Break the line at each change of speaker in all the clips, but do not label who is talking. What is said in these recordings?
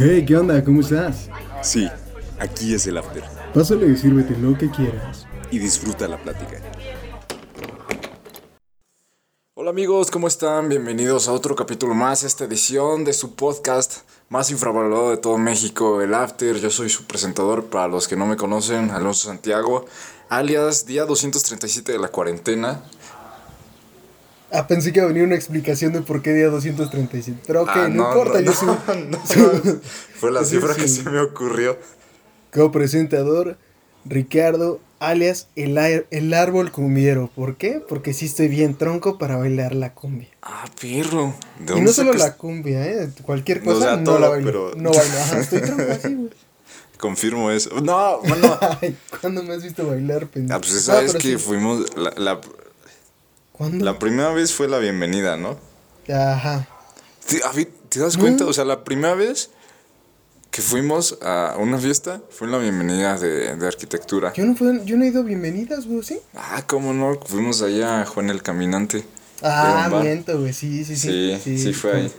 Hey, ¿qué onda? ¿Cómo estás?
Sí, aquí es el after.
Pásale y sírvete lo que quieras.
Y disfruta la plática. Hola amigos, ¿cómo están? Bienvenidos a otro capítulo más, esta edición de su podcast más infravalorado de todo México, el After. Yo soy su presentador, para los que no me conocen, Alonso Santiago, alias día 237 de la cuarentena.
Ah, pensé que iba a venir una explicación de por qué día 237. Pero ok,
Ah,
no, importa, yo soy.
Fue la cifra que se me ocurrió.
Como presentador, Ricardo, alias el, el árbol cumbiero. ¿Por qué? Porque sí estoy bien tronco para bailar la cumbia.
Ah, perro. ¿De
Y no solo la cumbia, ¿eh? Cualquier
O
cosa
sea,
no
todo,
la bailo.
pero-
No bailo, ajá, estoy tronco así, güey.
Confirmo eso. No, bueno.
Ay, ¿cuándo me has visto bailar, pendejo?
Ah, pues esa vez que
sí.
fuimos. La, la,
¿Cuándo?
la primera vez fue la bienvenida, ¿no?
Ajá.
¿Te, a ver, ¿te das
No.
cuenta? O sea, la primera vez que fuimos a una fiesta fue en la bienvenida de, de arquitectura.
Yo no, fue, yo no he ido a bienvenidas, güey, ¿sí?
Ah, cómo no, fuimos allá a Juan el Caminante.
Ah, miento, güey, sí, sí, sí.
Sí, sí, fue ahí.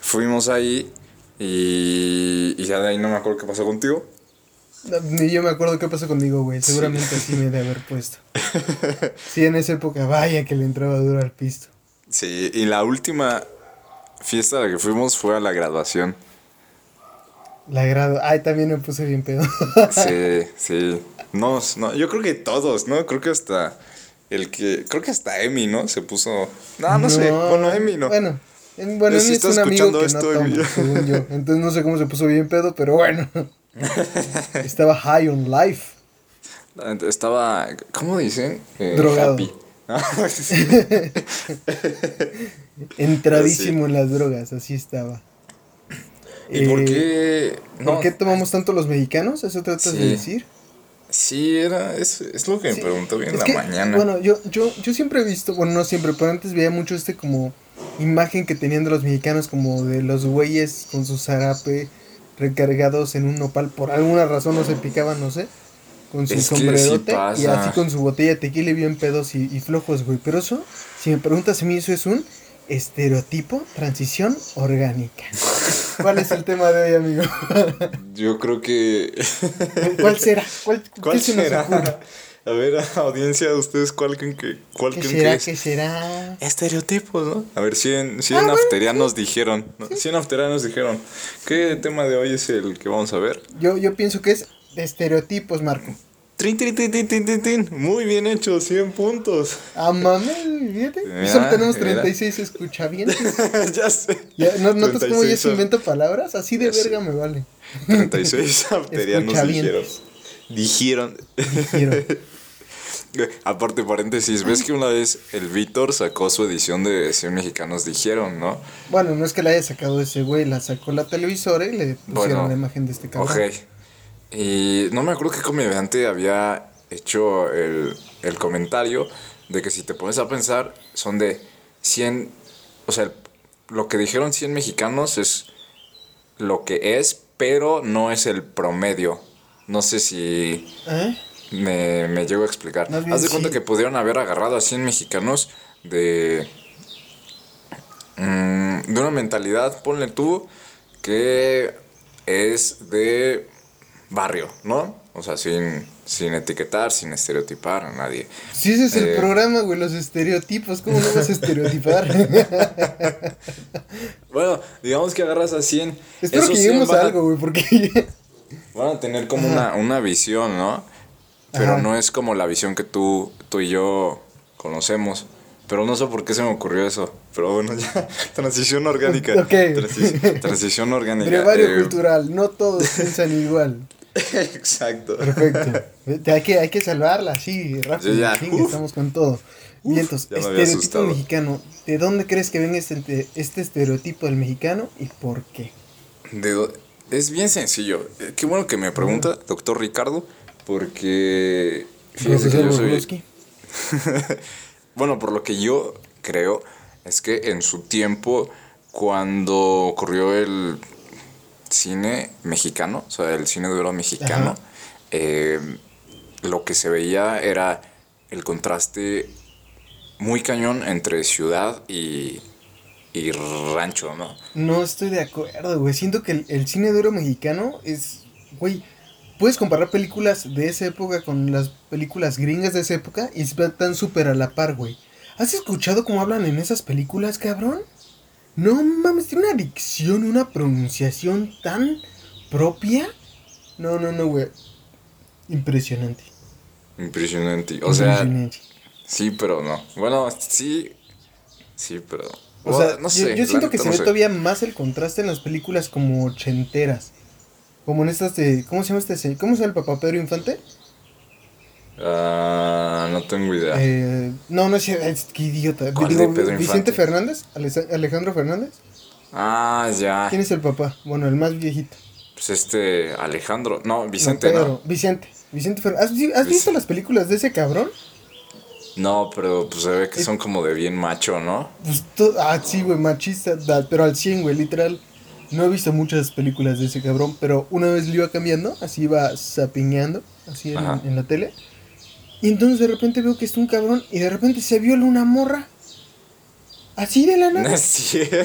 Fuimos ahí y, y ya de ahí no me acuerdo qué pasó contigo.
No, Ni yo me acuerdo qué pasó conmigo, güey. Seguramente así me he de haber puesto. Sí, en esa época, vaya que le entraba duro al pisto.
Sí, y la última fiesta a la que fuimos fue a la graduación.
La grado. Ay, también me puse bien pedo.
Sí, sí. No, no, yo creo que todos, ¿no? Creo que hasta el que. Creo que hasta Emi, ¿no? Se puso. No, no, sé. Bueno, Emi no.
Bueno, bueno
Eh,
Emi es un amigo que
esto,
no toma, según yo. Entonces no sé cómo se puso bien pedo, pero bueno. Estaba high on life.
Estaba. ¿Cómo dicen? Eh,
Drogado.
happy.
Entradísimo en las drogas, así estaba.
¿Y por
Eh,
qué?
¿Por qué tomamos tanto los mexicanos? ¿Eso tratas de
Sí.
decir?
Sí, era. Es, es lo que
Sí,
me preguntó bien
es
la
que,
mañana.
Bueno, yo, yo, yo siempre he visto, bueno, no siempre, pero antes veía mucho este como imagen que tenían de los mexicanos como de los güeyes con su zarape recargados en un nopal. Por alguna razón no se picaban, no sé. Con su
Es sí
sombrerote y así con su botella de tequila y bien pedos y, y flojos, güey. Pero eso, si me preguntas a mí, eso es un estereotipo, transición orgánica. ¿Cuál es el tema de hoy, amigo?
Yo creo que.
¿Cuál será? ¿Cuál,
¿Cuál
qué se nos
será? A ver, audiencia, ¿ustedes cuál creen que, cuál
¿Qué
creen
será?
que es?
¿Qué será?
Estereotipos, ¿no? A ver, 100, 100
Ah, bueno,
afterianos dijeron. ¿no? 100 afterianos dijeron. ¿Qué tema de hoy es el que vamos a ver?
Yo, yo pienso que es de estereotipos, Marco.
Trin, trin, trin, trin, trin, trin, trin. Muy bien hecho, 100 puntos.
Ah. Y
Mira,
solo tenemos
mira.
36 escuchavientes.
ya sé.
Ya, ¿No notas cómo yo
36
se invento palabras? Así de
Ya sé.
verga me vale.
36 afterianos dijeron. Dijeron.
Dijeron.
Aparte, paréntesis, ves que una vez el Víctor sacó su edición de 100 mexicanos dijeron, ¿no?
Bueno, no es que la haya sacado ese güey, la sacó la televisora y le pusieron
Bueno,
la imagen de este cabrón.
Ok. Y no me acuerdo qué comediante había hecho el, el comentario de que si te pones a pensar, son de 100. O sea, lo que dijeron 100 mexicanos es lo que es, pero no es el promedio. No sé si
¿Eh?
Me, me llego a explicar.
Bien
Haz de cuenta
sí.
que pudieron haber agarrado a 100 mexicanos de. mm, de una mentalidad, ponle tú, que es de barrio, ¿no? O sea, sin, sin etiquetar, sin estereotipar a nadie.
Si ese es el
Eh.
programa, güey, los estereotipos, ¿cómo no vas a estereotipar?
Bueno, digamos que agarras a 100.
Espero
esos
que
100
lleguemos a algo, güey, porque...
Van a tener como una, una visión, ¿no? Pero
Ajá.
no es como la visión que tú, tú y yo conocemos. Pero no sé por qué se me ocurrió eso. Pero bueno, ya. Transición orgánica.
Ok.
Transi- transición orgánica.
Brevario
eh,
cultural, no todos piensan igual.
Exacto.
Perfecto. Hay que, hay que salvarla, sí, rápido.
Ya.
chingue,
Uf.
estamos con todo. Vientos,
ya me había
estereotipo mexicano. ¿De dónde crees que venga este, este estereotipo del mexicano y por qué?
De do- es bien sencillo. Eh, Qué bueno que me pregunta, doctor Ricardo, porque... fíjese que yo soy-. Bueno, por lo que yo creo es que en su tiempo, cuando ocurrió el cine mexicano, o sea, el cine de oro mexicano, eh, lo que se veía era el contraste muy cañón entre ciudad y, y rancho, ¿no?
No estoy de acuerdo, güey. Siento que el, el cine de oro mexicano es, güey, puedes comparar películas de esa época con las películas gringas de esa época y están súper a la par, güey. ¿Has escuchado cómo hablan en esas películas, cabrón? No mames, tiene una dicción, una pronunciación tan propia. No, no, no, güey. Impresionante.
Impresionante. O sea, sí, pero no. Bueno, sí. Sí, pero.
O sea, no sé. Yo, siento que se ve todavía más el contraste en las películas como ochenteras. Como en estas de. ¿Cómo se llama este? ¿Cómo se llama el papá Pedro Infante?
Ah, no tengo idea.
Eh, no, no es, es qué idiota. Vicente Fernández, Alejandro Fernández.
Ah, ya.
¿Quién es el papá? Bueno, el más viejito.
Pues este Alejandro, no, Vicente, no.
Vicente, Vicente Fernández. ¿Has, visto las películas de ese cabrón?
No, pero pues se ve que son como de bien macho, ¿no?
Pues ah, sí, güey, machista, pero al 100, güey, literal. No he visto muchas películas de ese cabrón, pero una vez le iba cambiando, así iba zapiñando, así en, en la tele. Y entonces de repente veo que está un cabrón y de repente se viola una morra. Así de la nada.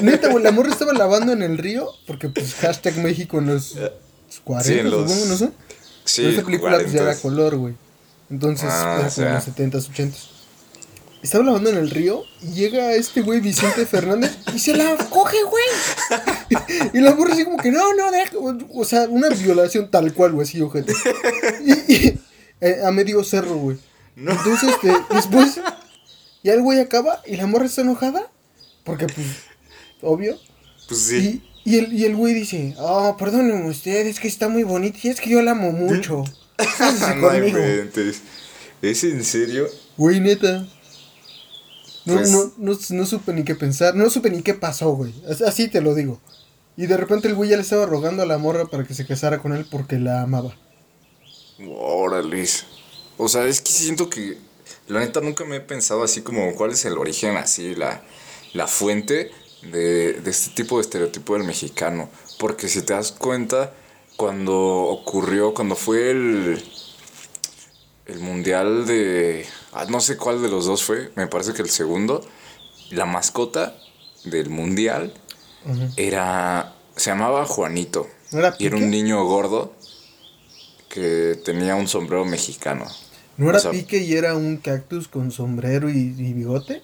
Neta, güey, la morra estaba lavando en el río, porque pues hashtag México en los 40, supongo, no sé. Sí, Pero esta película pues ya era color, güey. Entonces, ah, era como en los 70s, 80s. Estaba lavando en el río y llega este güey Vicente Fernández y se la coge, güey. y la morra así como que no, no, deja. O sea, una violación tal cual, güey, así, ojete. y, eh, a medio cerro, güey. Entonces, este, después, ya el güey acaba y la morra está enojada. Porque, pues, obvio.
Pues sí.
Y, y, el, y el güey dice, oh, perdónenme usted, es que está muy bonito y es que yo la amo mucho.
no ¿Es en serio?
Güey, neta. No, pues no, no, no, supe ni qué pensar, no supe ni qué pasó, güey. Así te lo digo. Y de repente el güey ya le estaba rogando a la morra para que se casara con él porque la amaba.
Órale. O sea, es que siento que la neta nunca me he pensado así como cuál es el origen, así, la, la fuente de, de este tipo de estereotipo del mexicano. Porque si te das cuenta, cuando ocurrió, cuando fue el, el mundial de... Ah, no sé cuál de los dos fue, me parece que el segundo, la mascota del mundial era... Se llamaba Juanito. y era un niño gordo que tenía un sombrero mexicano.
¿No era Pique y era un cactus con sombrero y, bigote?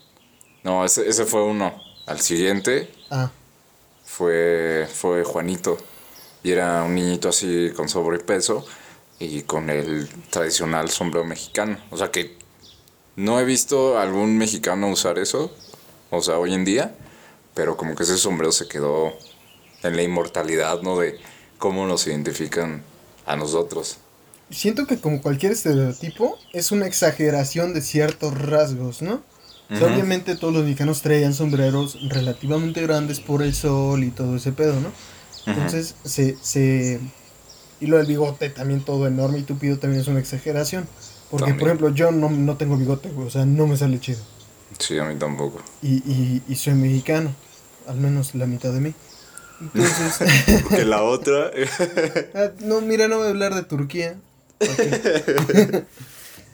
No, ese, ese, fue uno. Al siguiente
ah.
fue, fue Juanito. Y era un niñito así con sobrepeso y con el tradicional sombrero mexicano. O sea que no he visto algún mexicano usar eso, o sea, hoy en día, pero como que ese sombrero se quedó en la inmortalidad, ¿no? De cómo nos identifican a nosotros.
Siento que como cualquier estereotipo es una exageración de ciertos rasgos, ¿no? obviamente todos los mexicanos traían sombreros relativamente grandes por el sol y todo ese pedo, ¿no? Entonces se, se... Y lo del bigote también todo enorme y tupido también es una exageración. Porque, por ejemplo, yo no, no tengo bigote, güey, o sea, no me sale chido.
Sí, a mí tampoco.
Y, y, y soy mexicano, al menos la mitad de mí.
que la otra.
Ah, no, mira, no voy a hablar de Turquía.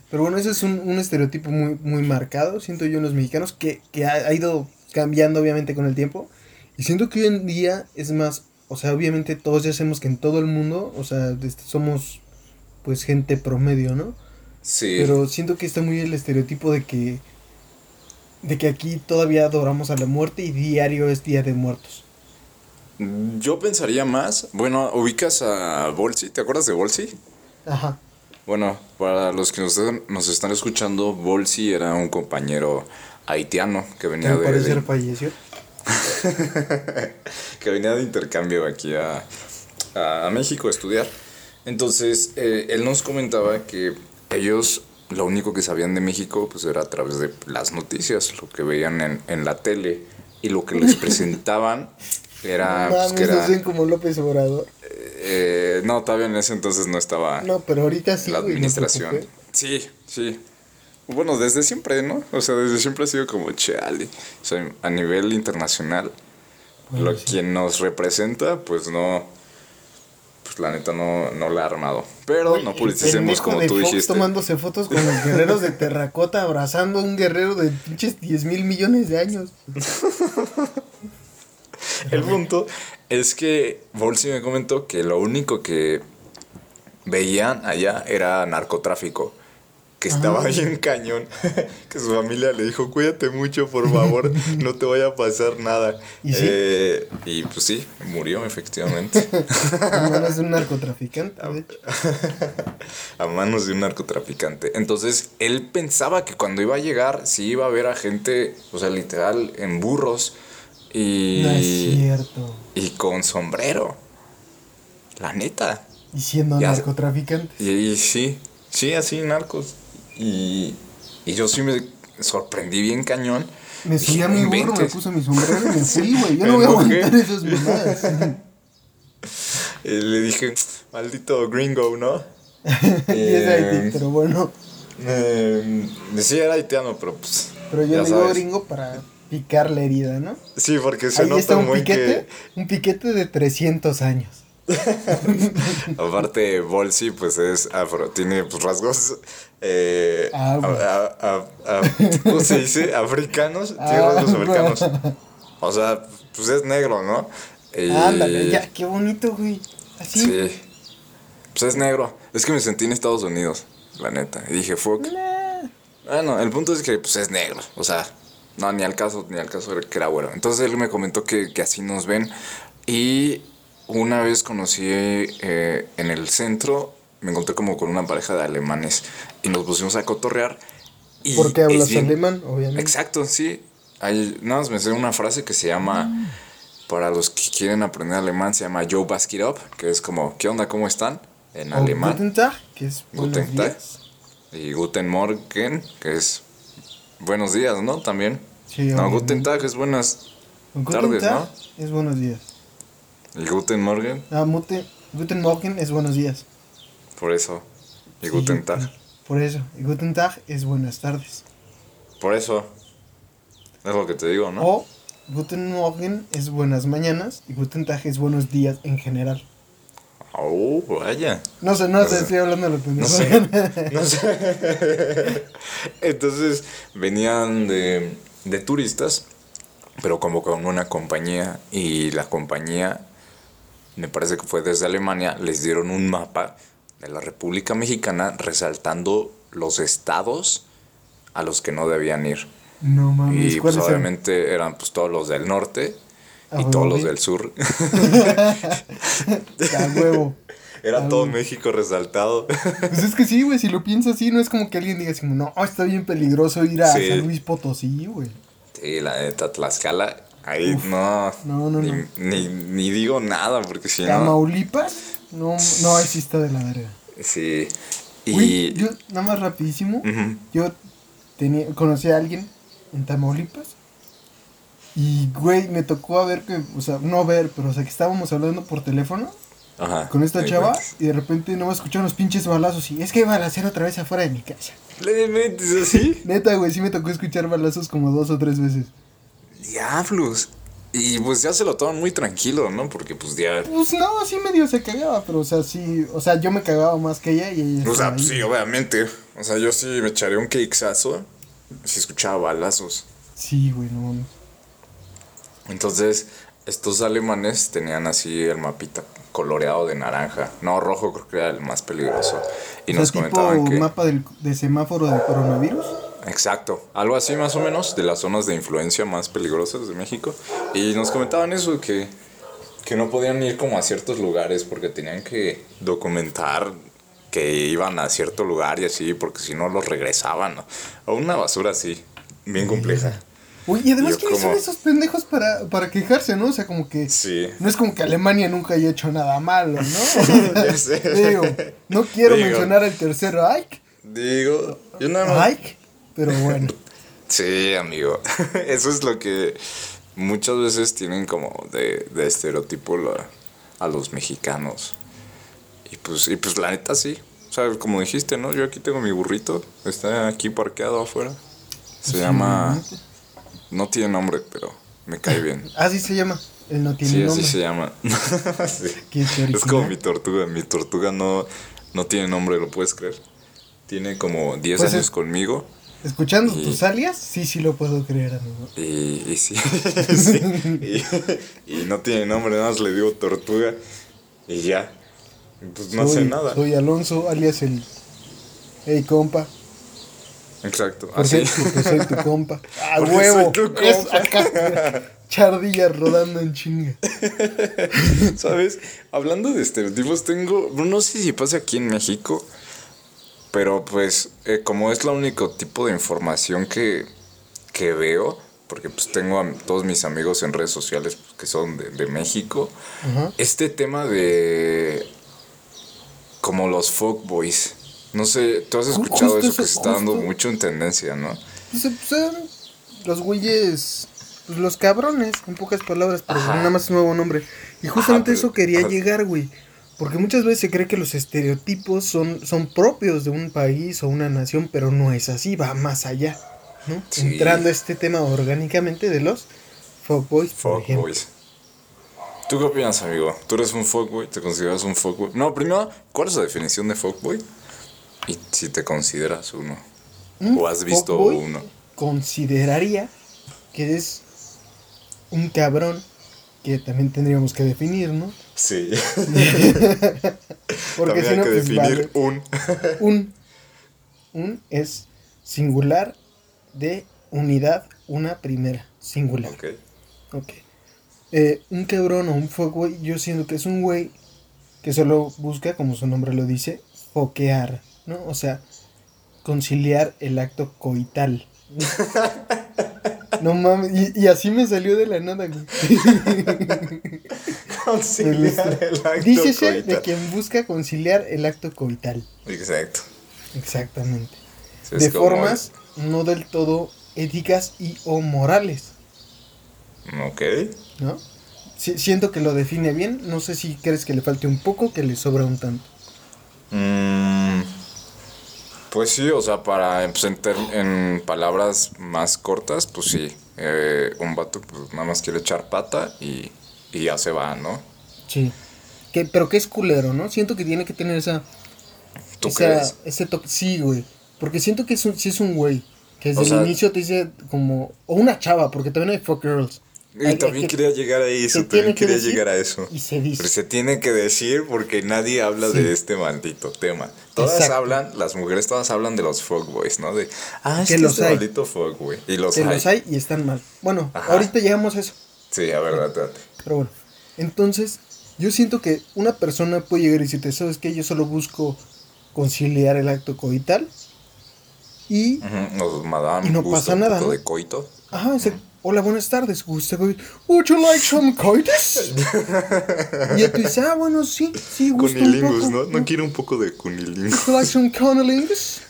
Pero bueno, ese es un, estereotipo muy, muy marcado, siento yo, en los mexicanos, que, ha, ido cambiando obviamente con el tiempo. Y siento que hoy en día es más, o sea, obviamente todos ya sabemos que en todo el mundo, o sea, este, somos pues gente promedio, ¿no?
Sí.
Pero siento que está muy el estereotipo de que de que aquí todavía adoramos a la muerte y diario es día de muertos.
Yo pensaría más, bueno, ubicas a Bolsi, ¿te acuerdas de Bolsi?
Ajá.
Bueno, para los que nos, nos están escuchando, Bolsi era un compañero haitiano que venía de...
Parecer falleció.
que venía de intercambio aquí a, a, México a estudiar. Entonces, eh, él nos comentaba que ellos lo único que sabían de México pues era a través de las noticias, lo que veían en, en la tele y lo que les presentaban era.
pues, que era como López Obrador.
Eh, no, todavía en ese entonces no estaba.
No, pero ahorita sí.
La administración. sí, sí. Bueno, desde siempre, ¿no? O sea, desde siempre ha sido como chale. O sea, a nivel internacional, lo, quien nos representa, pues no. Pues la neta no, no la ha armado. Pero no politicemos como tú dijiste.
tomándose fotos con los guerreros de terracota abrazando a un guerrero de pinches 10 mil millones de años.
El punto es que Bolsi me comentó que lo único que veían allá era narcotráfico. Que estaba
Ah.
bien cañón. que su familia le dijo, cuídate mucho, por favor, no te vaya a pasar nada.
¿Y sí?
Eh, y pues sí, murió efectivamente.
En manos de un narcotraficante, de hecho.
a manos de un narcotraficante. Entonces, él pensaba que cuando iba a llegar, sí iba a ver a gente, o sea, literal, en burros y,
No es cierto.
y con sombrero. La neta.
Y siendo
Ya-
narcotraficante.
Y, y sí, sí, así, narcos. Y, y yo sí me sorprendí bien cañón.
Me subí a mi burro, me puse mi sombrero y me fui, güey. Yo no voy a aguantar esas mamadas.
Y le dije, maldito gringo, ¿no?
y es Haití,
Eh,
pero bueno.
Eh, sí, era haitiano, pero pues.
Pero yo le digo gringo para picar la herida, ¿no?
Sí, porque se
Ahí
nota
está un
muy
piquete,
que.
un piquete de 300 años.
Aparte, Bolsi, pues es afro, tiene pues, rasgos. Eh,
Ah, güey.
a- a- a- a- ¿Cómo se dice? Africanos. Tiene
Ah,
rasgos
güey.
africanos. O sea, pues es negro, ¿no? Y-
Ándale, ya, qué bonito, güey. Así.
Sí. Pues es negro. Es que me sentí en Estados Unidos, la neta. Y dije, fuck.
Nah.
Bueno, el punto es que pues es negro. O sea, no, ni al caso, ni al caso que era güero. Entonces él me comentó que, que así nos ven. Y una vez conocí eh, en el centro, me encontré como con una pareja de alemanes. Y nos pusimos a cotorrear. Y
Porque hablas
bien-
alemán, obviamente.
Exacto, sí. Hay, nada más me sé una frase que se llama, para los que quieren aprender alemán, se llama Yo Bask It Up, que es como, ¿qué onda? ¿Cómo están? En alemán.
Guten Tag, que es
Guten Tag.
días.
Y Guten Morgen, que es buenos días, ¿no? También.
Sí,
no. Guten Tag es buenas
Guten
tardes,
Tag es buenos días.
Y Guten Morgen,
Ah, Mute, Guten Morgen es buenos días.
por eso. Y
Sí,
Guten Tag.
Por eso. Y Guten Tag es buenas tardes.
Por eso. Es lo que te digo, ¿no?
O Guten Morgen es buenas mañanas y Guten Tag es buenos días en general.
Oh, vaya.
No sé, no sé, estoy hablando de lo que
No sé. No sé. Entonces venían de, de turistas, pero como con una compañía. Y la compañía, me parece que fue desde Alemania, les dieron un mapa de la República Mexicana resaltando los estados a los que no debían ir.
No mames,
Y pues obviamente eran pues todos los del norte
Ah,
y todos los del sur.
Huevo.
Era
Ah,
todo
güey.
México resaltado.
Pues es que sí, güey, si lo piensas así, no es como que alguien diga así, no, está bien peligroso ir a
Sí.
San Luis Potosí, güey.
Sí, la neta, Tlaxcala, ahí
Uf.
no,
No, no,
ni,
no.
Ni, ni digo nada, porque si no,
Tamaulipas, no, no, ahí sí está de la verga.
sí, y,
yo, nada más rapidísimo, yo tenía, conocí a alguien en Tamaulipas y, güey, me tocó a ver que, o sea, no ver, pero, o sea, que estábamos hablando por teléfono
ajá,
con esta chava
cuentas.
y de repente no escucharon los pinches balazos y es que iba a hacer otra vez afuera de mi casa.
¿Le metes así?
Neta, güey, sí me tocó escuchar balazos como dos o tres veces.
Diablos. Y pues ya se lo toman muy tranquilo, ¿no? Porque pues ya...
Pues no, sí medio se cagaba, pero o sea, sí, o sea, yo me cagaba más que ella y ella
O sea, pues sí, obviamente. O sea, yo sí me echaría un cakesazo si escuchaba balazos.
Sí, güey, no mames.
Entonces, estos alemanes tenían así el mapita coloreado de naranja. No, rojo creo que era el más peligroso. Y
o
nos
tipo
comentaban que...
mapa del, de semáforo del coronavirus.
Exacto, algo así más o menos de las zonas de influencia más peligrosas de México. Y nos comentaban eso, que, que no podían ir como a ciertos lugares porque tenían que documentar que iban a cierto lugar y así, porque si no los regresaban. ¿no? O una basura así, bien compleja.
Uy, y además, ¿quiénes
como-
son esos pendejos para, para quejarse, no? O sea, como que.
Sí.
No es como que Alemania nunca haya hecho nada malo, ¿no?
Ya sé.
Digo, no quiero
Digo.
mencionar el tercer Reich,
Digo, yo nada más...
Reich, pero bueno.
Sí, amigo. Eso es lo que muchas veces tienen como de, de estereotipo la- a los mexicanos. Y pues, y pues la neta sí. O sea, como dijiste, ¿no? Yo aquí tengo mi burrito. Está aquí parqueado afuera. Se
Sí,
llama... No tiene nombre, pero me cae bien.
Así se llama. Él no tiene
Sí,
nombre.
así se llama. Sí. Es como mi tortuga. Mi tortuga no, no tiene nombre, ¿lo puedes creer? Tiene como 10
Pues
años
es-
conmigo.
Escuchando
Y-
tus alias, sí, sí lo puedo creer, amigo.
Y, y sí, sí. Y, y no tiene nombre, nada más le digo tortuga y ya. Pues no
soy,
hace nada.
Soy Alonso, alias el. Hey, compa.
Exacto,
Por
así.
cierto, soy tu compa. ¡Ah,
Porque
huevo!
soy tu compa.
acá. Chardillas rodando en chinga.
¿Sabes? Hablando de estereotipos, tengo. No sé si pasa aquí en México, pero pues, eh, como es la único tipo de información que, que veo, porque pues tengo a todos mis amigos en redes sociales pues, que son de, de México, este tema de. como los fuckboys. No sé, tú has escuchado
justo
eso que se está dando mucho en tendencia, ¿no?
Pues, eh, son los güeyes. Pues los cabrones, en pocas palabras, pero
Ajá.
nada más un nuevo nombre. Y justamente
pero-
eso quería llegar, güey. Porque muchas veces se cree que los estereotipos son, son propios de un país o una nación, pero no es así, va más allá, ¿no?
Sí.
Entrando a este tema orgánicamente de los fuckboys.
Fuckboys. ¿Tú qué opinas, amigo? ¿Tú eres un fuckboy? ¿Te consideras un fuckboy? No, primero, ¿cuál es la definición de fuckboy? Y si te consideras uno.
Un
¿O has visto uno?
Consideraría que es un cabrón que también tendríamos que definir, ¿no?
Sí.
Porque si no,
que
pues
definir
vale.
un.
Un. Un es singular de unidad, una primera. Singular.
ok.
Ok. Eh, un cabrón o un fuckboy, yo siento que es un güey que solo busca, como su nombre lo dice, foquear, ¿no? O sea, conciliar el acto coital. No mames, y, y así me salió de la nada, güey.
Conciliar el acto
Dícese de
coital.
quien busca conciliar el acto coital.
Exacto.
Exactamente.
Es
de formas no del todo éticas y o morales,
Ok.
¿no? Si- siento que lo define bien, no sé si crees que le falte un poco, que le sobra un tanto.
Mm, pues sí, o sea, para pues, en palabras más cortas, pues sí. eh, un vato pues nada más quiere echar pata y, y ya se va, ¿no?
Sí. Que, pero que es culero, ¿no? Siento que tiene que tener esa...
¿Tú
esa-
crees?
Ese toque. Sí, güey. Porque siento que es un, sí es un güey. Que desde
O
el
sea-
inicio te dice como... O una chava, porque también hay fuck girls.
Y
Hay-
también
que-
quería llegar a eso, también
que
quería llegar a eso.
Y se dice.
Pero se tiene que decir porque nadie habla
Sí.
de este maldito tema. Todas
Exacto.
hablan, las mujeres todas hablan de los fuckboys, ¿no? De, ah, es
Que
que,
los
este
hay.
maldito fuckboy. Y los
que
hay.
los hay y están mal. Bueno,
Ajá.
ahorita llegamos a eso.
Sí, a ver, date, date.
Pero bueno, entonces yo siento que una persona puede llegar y decirte, ¿sabes qué? Yo solo busco conciliar el acto coital. Y,
Ujú, Nos, madame,
Y no pasa
un
nada,
poco
¿no?
de coito.
ajá, hola, buenas tardes, ¿gusta? Would you like some coitus? y tú dices, ah, bueno, sí, sí, gusta un
Cunilingus,
poco.
¿no? No quiero un poco de cunilingus.
Would you like some cunnilingus?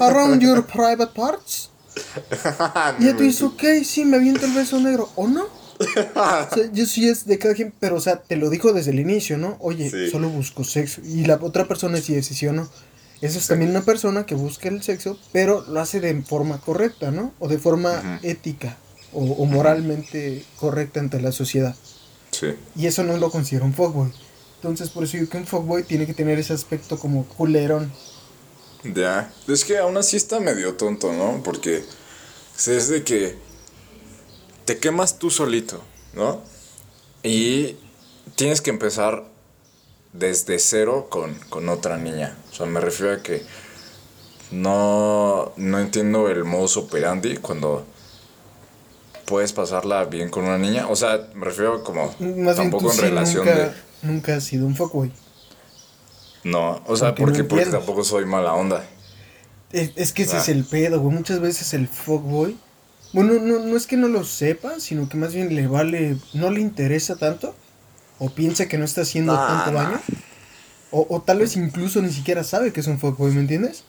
Around your private parts? Y tú dices, ok, sí, me aviento el beso negro, ¿o no? O sea, yo sí es de cada quien, pero o sea, te lo dijo desde el inicio, ¿no? Oye,
Sí.
solo busco sexo. Y la otra persona si sí o no. Esa es también una persona que busca el sexo, pero lo hace de forma correcta, ¿no? O de forma ética o, o moralmente correcta ante la sociedad.
Sí.
Y eso no lo considero un fuckboy. Entonces, por eso digo que un fuckboy tiene que tener ese aspecto como culerón.
Ya. Es que aún así está medio tonto, ¿no? Porque es de que te quemas tú solito, ¿no? Y tienes que empezar desde cero con, con otra niña. O sea, me refiero a que no, no entiendo el modus operandi cuando puedes pasarla bien con una niña. O sea, me refiero como
Más bien
tampoco
tú
en
sí
relación
nunca,
de...
nunca has sido un fuckboy.
No, o sea,
Porque no
porque, porque tampoco soy mala onda.
Es, es que ese
Ah.
es el pedo, güey. Muchas veces el fuckboy. Bueno, no, no es que no lo sepa, sino que más bien le vale. No le interesa tanto. O piensa que no está haciendo
Ah,
tanto
no.
daño. O, o tal vez incluso ni siquiera sabe que es un fuckboy, ¿me entiendes?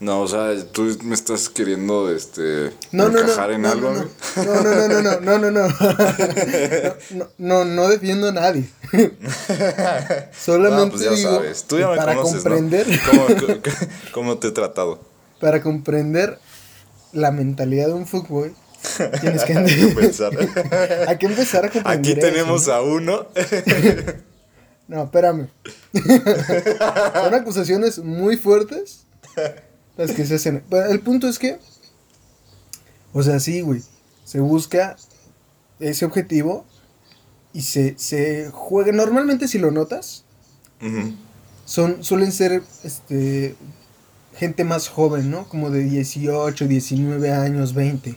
No, o sea, tú me estás queriendo este
No, no, no.
encajar en algo.
no,
¿no?
no, no, no, no, no, no, no, no. Defiendo a nadie. Solamente
pues ya
digo
sabes. Tú ya me
para
conoces,
comprender,
¿no? ¿Cómo, cómo- cómo te he tratado?
para comprender la mentalidad de un fuckboy, tienes que,
que pensar.
Hay que empezar a comprender.
Aquí tenemos a uno.
No, espérame. Son acusaciones muy fuertes, Las que se hacen. Pero el punto es que. O sea, sí, güey. Se busca ese objetivo y se, se juega. Normalmente, si lo notas, son, suelen ser este, gente más joven, ¿no? Como de 18, 19 años, 20.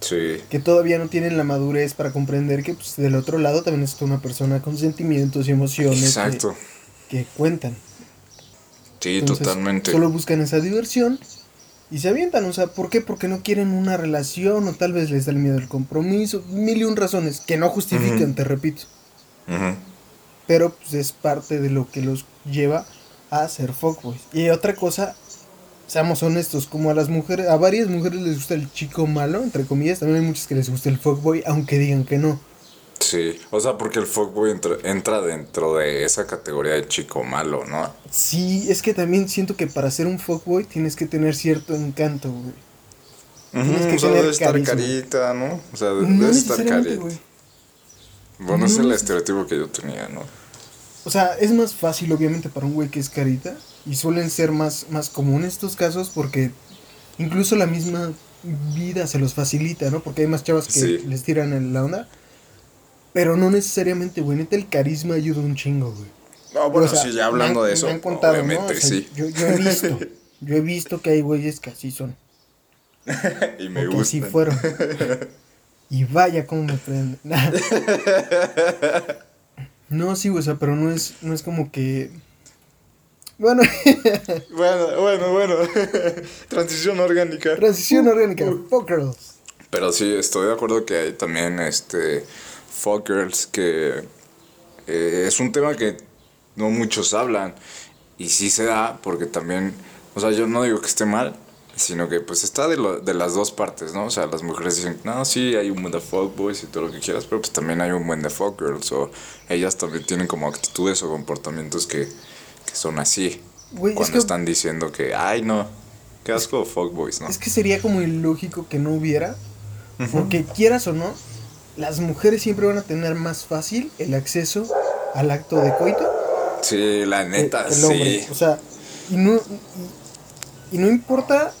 Sí.
Que todavía no tienen la madurez para comprender que pues, del otro lado también está una persona con sentimientos y emociones
Exacto.
que, cuentan.
Sí,
Entonces,
totalmente.
Solo buscan esa diversión y se avientan. O sea, ¿por qué? Porque no quieren una relación o tal vez les da el miedo al compromiso. Mil y un razones que no justifican, te repito.
Ujú.
Pero pues es parte de lo que los lleva a ser fuckboys. Y otra cosa, seamos honestos, como a las mujeres, a varias mujeres les gusta el chico malo, entre comillas, también hay muchas que les gusta el fuckboy, aunque digan que no.
Sí, o sea, porque el fuckboy entra, entra dentro de esa categoría de chico malo, ¿no?
Sí, es que también siento que para ser un fuckboy tienes que tener cierto encanto, güey. Tienes que
o sea, debe estar
carisma.
carita, ¿no? O sea,
No
debe estar carita. Bueno, es
No
el
neces-
estereotipo que yo tenía, ¿no?
O sea, es más fácil obviamente para un güey que es carita y suelen ser más, más comunes estos casos porque incluso la misma vida se los facilita, ¿no? Porque hay más chavas que
Sí.
les tiran en la onda. Pero no necesariamente, güey. Neta, el carisma ayuda un chingo, güey.
No, bueno,
O sea,
sí, ya hablando
han-
de eso,
me han contado, ¿no?
obviamente,
O sea,
sí.
Yo, yo he visto, yo he visto que hay güeyes que así son.
y me
que así
gusta.
fueron. Y vaya cómo me prende. no, sí, güey, o sea, pero no es, no es como que. Bueno,
Bueno, bueno, bueno. Transición orgánica.
transición orgánica, fuck girls.
Pero sí, estoy de acuerdo que hay también este fuck girls que eh, es un tema que no muchos hablan y sí se da porque también, o sea, yo no digo que esté mal, sino que pues está de, lo- de las dos partes, ¿no? O sea, las mujeres dicen, no, sí, hay un buen de fuckboys y todo lo que quieras, pero pues también hay un buen de fuck girls o ellas también tienen como actitudes o comportamientos que son así.
Es
cuando
que-
están diciendo que, ay, no, qué asco fuckboys, ¿no?
Es que sería como ilógico que no hubiera. Porque quieras o no, las mujeres siempre van a tener más fácil el acceso al acto de coito
Sí, la neta,
el hombre.
sí.
O sea, y no, y, no importa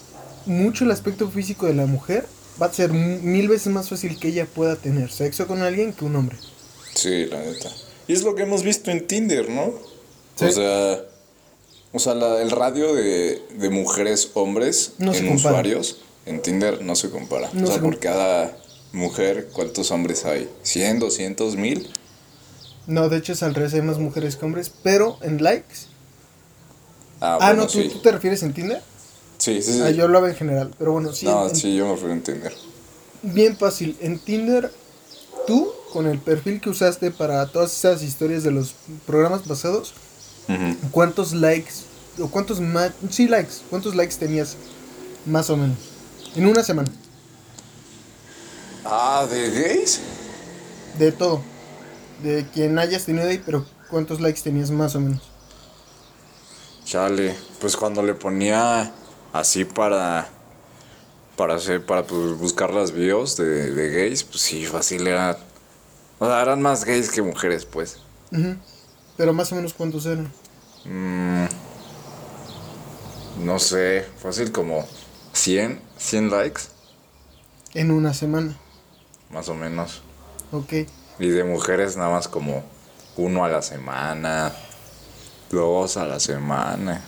mucho el aspecto físico de la mujer, va a ser mil veces más fácil que ella pueda tener sexo con alguien que un hombre.
Sí, la neta. Y es lo que hemos visto en Tinder, ¿no?
Sí.
O sea, o sea la- el radio de, de mujeres, hombres
No
en usuarios en Tinder no se compara.
No
o sea,
se
por cada mujer, ¿cuántos hombres hay? ¿100, 200, 1000?
No, de hecho es al revés, hay más mujeres que hombres, pero en likes.
Ah,
Ah,
bueno,
no, ¿tú,
sí.
tú te refieres en Tinder?
Sí, sí, sí.
Ah, yo hablaba en general, pero bueno, sí.
no,
en-
sí, yo me fui en Tinder.
Bien fácil. En Tinder, tú, con el perfil que usaste para todas esas historias de los programas pasados, ¿cuántos likes, o cuántos más, sí, likes, cuántos likes tenías más o menos? En una semana,
Ah, ¿de gays?
de todo. De quien hayas tenido ahí, pero ¿cuántos likes tenías más o menos?
Chale, pues cuando le ponía así para para hacer para pues, buscar las videos de, de gays, pues sí, fácil era o sea, eran más gays que mujeres, pues.
Ujú. Pero más o menos cuántos eran.
Mm, no sé, fácil como 100, 100 likes,
En una semana.
más o menos.
Ok.
Y de mujeres nada más como uno a la semana, dos a la semana.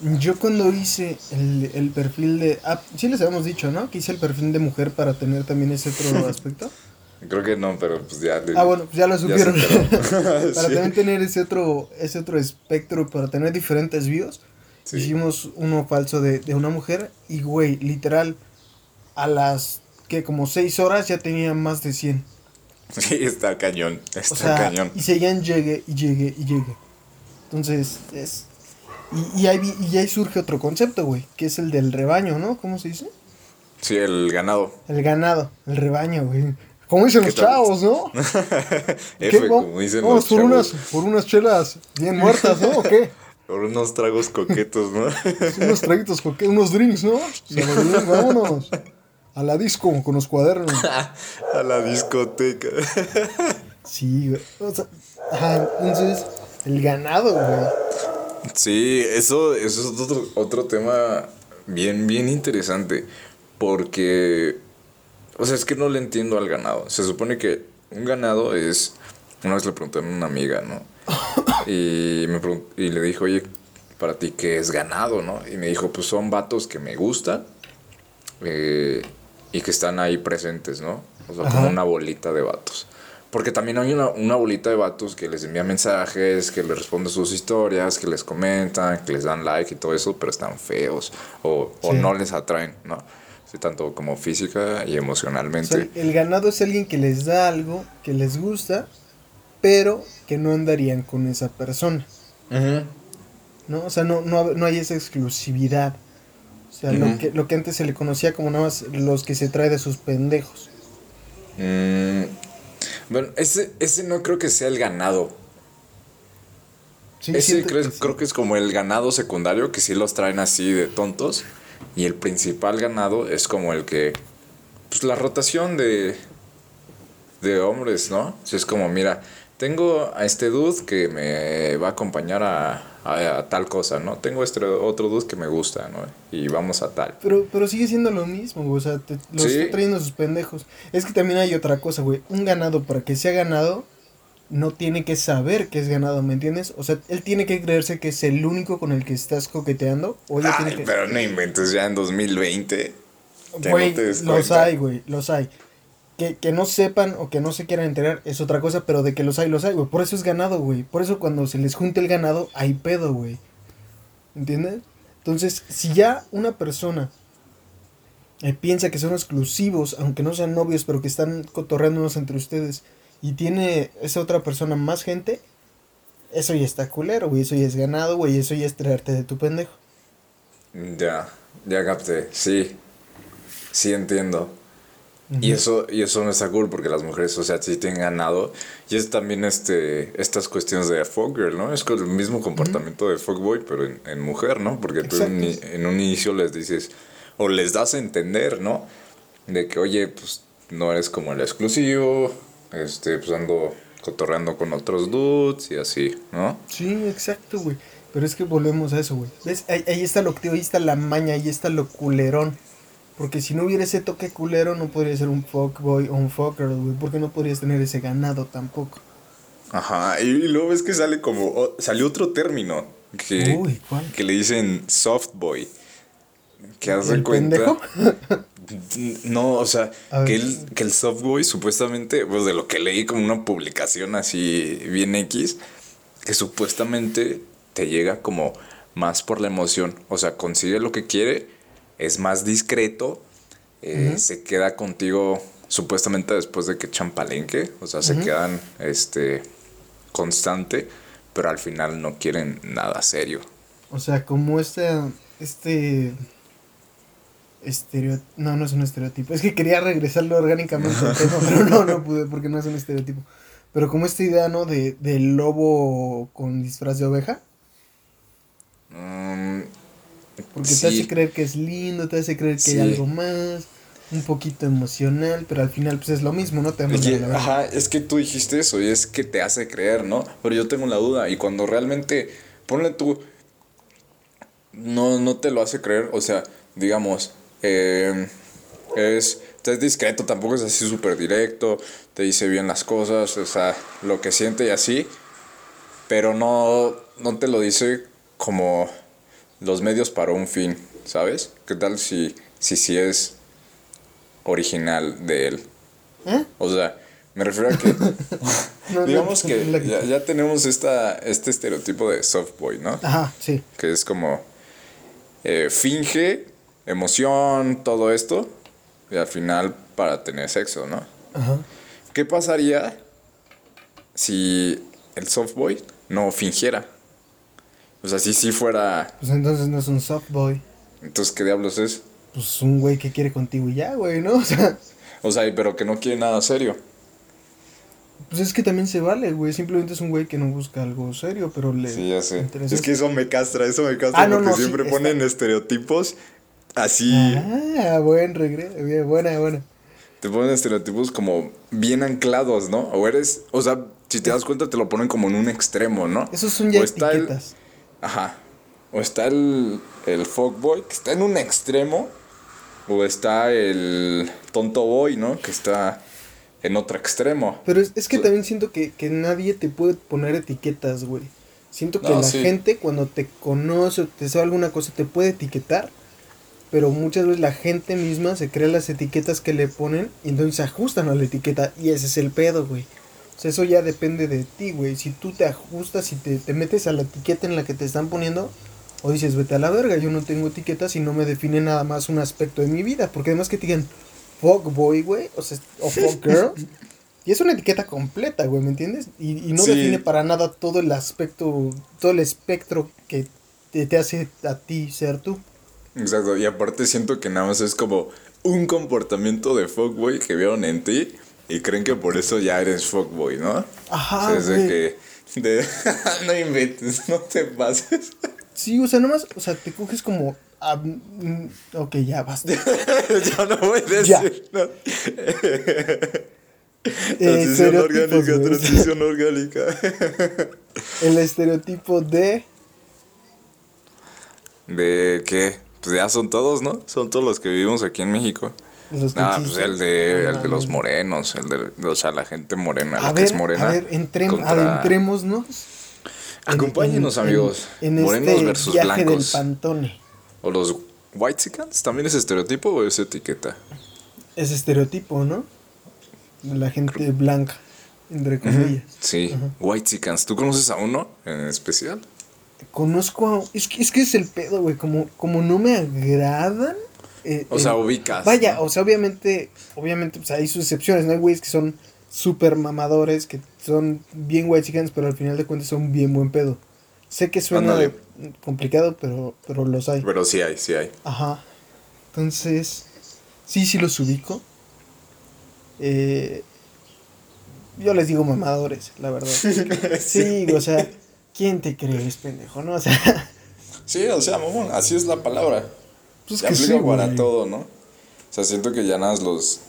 Yo cuando hice el, el perfil de... Ah, sí les habíamos dicho, ¿no? Que hice el perfil de mujer para tener también ese otro aspecto.
Creo que no, pero pues ya. le-
Ah, bueno, pues ya lo supieron. para
Sí.
también tener ese otro, ese otro espectro, para tener diferentes views,
Sí.
hicimos uno falso de, de una mujer y, güey, literal, a las que como 6 horas ya tenía más de 100.
Sí, está cañón, está
O sea,
cañón.
y seguían llegue y llegue y llegue. Entonces, es... Y, y, ahí, y ahí surge otro concepto, güey, que es el del rebaño, ¿no? ¿Cómo se dice?
Sí, el ganado.
El ganado, el rebaño, güey. Como dicen los
tal?
chavos, ¿no?
F, como dicen
Vamos
los
por
chavos.
unas, por unas chelas bien muertas, ¿no? ¿O qué?
Por unos tragos coquetos, ¿no?
unos traguitos, qué, unos drinks, ¿no? Vámonos. A la disco con los cuadernos.
A la discoteca.
Sí, güey. O sea, ajá, entonces, el ganado, güey.
Sí, eso, eso es otro, otro tema bien, bien interesante. Porque, o sea, es que no le entiendo al ganado. Se supone que un ganado es, una vez le pregunté a una amiga, ¿no? Y, me y le dijo, oye, para ti, ¿qué es ganado, no? Y me dijo, pues son vatos que me gustan eh, y que están ahí presentes, ¿no? O sea, como una bolita de vatos. Porque también hay una, una bolita de vatos que les envía mensajes, que les responde sus historias, que les comentan, que les dan like y todo eso, pero están feos o, o no les atraen, ¿no? Sí, tanto como física y
O sea,
emocionalmente.
el ganado es alguien que les da algo, que les gusta, pero que no andarían con esa persona. ¿no? O sea, no, no, no hay esa exclusividad. O sea, lo, que, lo que antes se le conocía como nada más los que se trae de sus pendejos.
Mm, bueno, ese, ese no creo que sea el ganado.
Sí,
Ese creo,
que sí.
creo que es como el ganado secundario, que sí los traen así de tontos. Y el principal ganado es como el que. Pues la rotación de. de hombres, ¿no? O sea, es como, mira, tengo a este dude que me va a acompañar a, a- a tal cosa, ¿no? Tengo este otro dude que me gusta, ¿no? Y vamos a tal.
Pero, pero sigue siendo lo mismo, güey. O sea, te, los
Sí.
está trayendo sus pendejos. Es que también hay otra cosa, güey. Un ganado, para que sea ganado, no tiene que saber que es ganado, ¿me entiendes? O sea, él tiene que creerse que es el único con el que estás coqueteando. O ella
Ay,
tiene que.
pero no inventes ya en 2020. que
Güey,
no
los hay, güey, los hay. Que, que no sepan o que no se quieran enterar es otra cosa, pero de que los hay, los hay, güey. Por eso es ganado, güey. Por eso cuando se les junte el ganado, hay pedo, güey. ¿Entiendes? Entonces, si ya una persona eh, piensa que son exclusivos, aunque no sean novios, pero que están cotorreándonos entre ustedes, y tiene esa otra persona más gente, eso ya está culero, güey. Eso ya es ganado, güey. Eso ya es traerte de tu pendejo.
Ya, ya capté, sí. Sí entiendo. Y eso, y eso no está cool porque las mujeres, o sea, sí tienen ganado. Y es también este, estas cuestiones de fuckgirl, ¿no? Es con el mismo comportamiento de fuckboy, pero en, en mujer, ¿no? Porque tú en, en un inicio les dices, o les das a entender, ¿no? De que, oye, pues no eres como el exclusivo, este, pues ando cotorreando con otros dudes y así, ¿no?
Sí, exacto, güey. Pero es que volvemos a eso, güey. ¿Ves? Ahí, ahí está lo activo, ahí está la maña, ahí está lo culerón. Porque si no hubiera ese toque culero, no podría ser un fuckboy o un fucker, güey. Porque no podrías tener ese ganado tampoco.
Ajá, y, y luego ves que sale como, o- salió otro término que,
Uy, ¿cuál?
que le dicen soft boy. Que hace
¿El
cuenta.
pendejo?
No, o sea, que el, que el soft boy supuestamente, pues de lo que leí como una publicación así bien X, que supuestamente te llega como más por la emoción. O sea, consigue lo que quiere, es más discreto, eh, se queda contigo supuestamente después de que echan palenque, o sea, se quedan este constante, pero al final no quieren nada serio.
O sea, como este. Este. Estereo... No, no es un estereotipo. Es que quería regresarlo orgánicamente al tema, pero no, no pude porque no es un estereotipo. Pero como esta idea, ¿no? De, del lobo con disfraz de oveja.
Mm,
Porque
sí.
te hace creer que es lindo, te hace creer que
Sí.
hay algo más, un poquito emocional, pero al final pues es lo mismo, ¿no? Te
Es que, ajá, es que tú dijiste eso y es que te hace creer, ¿no? Pero yo tengo la duda y cuando realmente, ponle tú, no, no te lo hace creer, o sea, digamos, eh, es, es discreto, tampoco es así súper directo, te dice bien las cosas, o sea, lo que siente y así, pero no, no te lo dice como los medios para un fin, ¿sabes? ¿Qué tal si, si, si es original de él?
¿Eh?
O sea, me refiero a que, digamos que ya tenemos esta, este estereotipo de soft boy, ¿no?
Ajá, sí.
Que es como, eh, finge emoción, todo esto, y al final para tener sexo, ¿no?
Ajá.
¿Qué pasaría si el soft boy no fingiera? O sea, si sí fuera,
Pues entonces no es un soft boy.
entonces, ¿qué diablos es?
Pues un güey que quiere contigo y ya, güey, ¿no? O sea,
O sea, pero que no quiere nada serio.
pues es que también se vale, güey. Simplemente es un güey que no busca algo serio, pero le.
Sí, ya sé.
interesa
Es que eso me castra, eso me castra
Ah,
porque
no, sí,
siempre
está-
ponen estereotipos así.
Ah, buen regreso. Bien, buena, buena.
Te ponen estereotipos como bien anclados, ¿no? O eres, o sea, si te das cuenta te lo ponen como en un extremo, ¿no?
Esos son ya
O está el-
etiquetas.
Ajá. o está el, el fuckboy, que está en un extremo, o está el tonto boy, ¿no? Que está en otro extremo.
Pero es, es que también siento que, que nadie te puede poner etiquetas, güey. Siento que
No,
la
sí.
gente cuando te conoce o te sabe alguna cosa te puede etiquetar, pero muchas veces la gente misma se crea las etiquetas que le ponen y entonces se ajustan a la etiqueta y ese es el pedo, güey. O sea, eso ya depende de ti, güey. Si tú te ajustas y te, te metes a la etiqueta en la que te están poniendo, o dices, vete a la verga, yo no tengo etiquetas y no me define nada más un aspecto de mi vida. Porque además que te digan fuck boy, güey, o, sea, o fuck girl. Y es una etiqueta completa, güey, ¿me entiendes? Y, y no
Sí.
define para nada todo el aspecto, todo el espectro que te, te hace a ti ser tú.
Exacto, y aparte siento que nada más es como un comportamiento de fuckboy que vieron en ti y creen que por eso ya eres fuckboy, ¿no?
Ajá,
o sea, es de que... de- no inventes, no te pases.
Sí, o sea, nomás, o sea, te coges como... mm, ok, ya, basta.
Yo no voy a
Ya.
decir.
Eh,
Transición orgánica, transición orgánica.
El estereotipo de...
¿De qué? Pues ya son todos, ¿no? Son todos los que vivimos aquí en México.
Los
Ah, pues el de, el de los morenos, el de, o sea, la gente morena,
A
la que es morena.
a ver, entrem-
contra-
adentrémonos. en-
Acompáñenos,
en-
amigos.
En, en
morenos
este
versus
viaje
blancos.
del pantone.
¿O los whitexicans? ¿También es estereotipo o es etiqueta?
Es estereotipo, ¿no? La gente blanca, entre comillas.
Sí,
Ajá.
whitexicans. ¿Tú conoces a uno en especial?
Conozco a... Es que, es que es el pedo, güey. Como, como no me agradan... eh,
O sea, ubicas.
Vaya, o sea, obviamente, obviamente, pues hay sus excepciones, ¿no? Hay güeyes que son súper mamadores, que son bien white chickens, pero al final de cuentas son bien buen pedo. Sé que suena complicado, pero, pero los hay.
Pero sí hay, sí hay.
Ajá. Entonces, sí, sí los ubico. Eh, yo les digo mamadores, la verdad. Sí, o sea, ¿quién te crees, pendejo? No, o sea,
Sí, o sea, mamón, así es la palabra.
pues
Se
que
aplica
sí,
para
güey.
todo, ¿no? O sea, siento que ya nada los...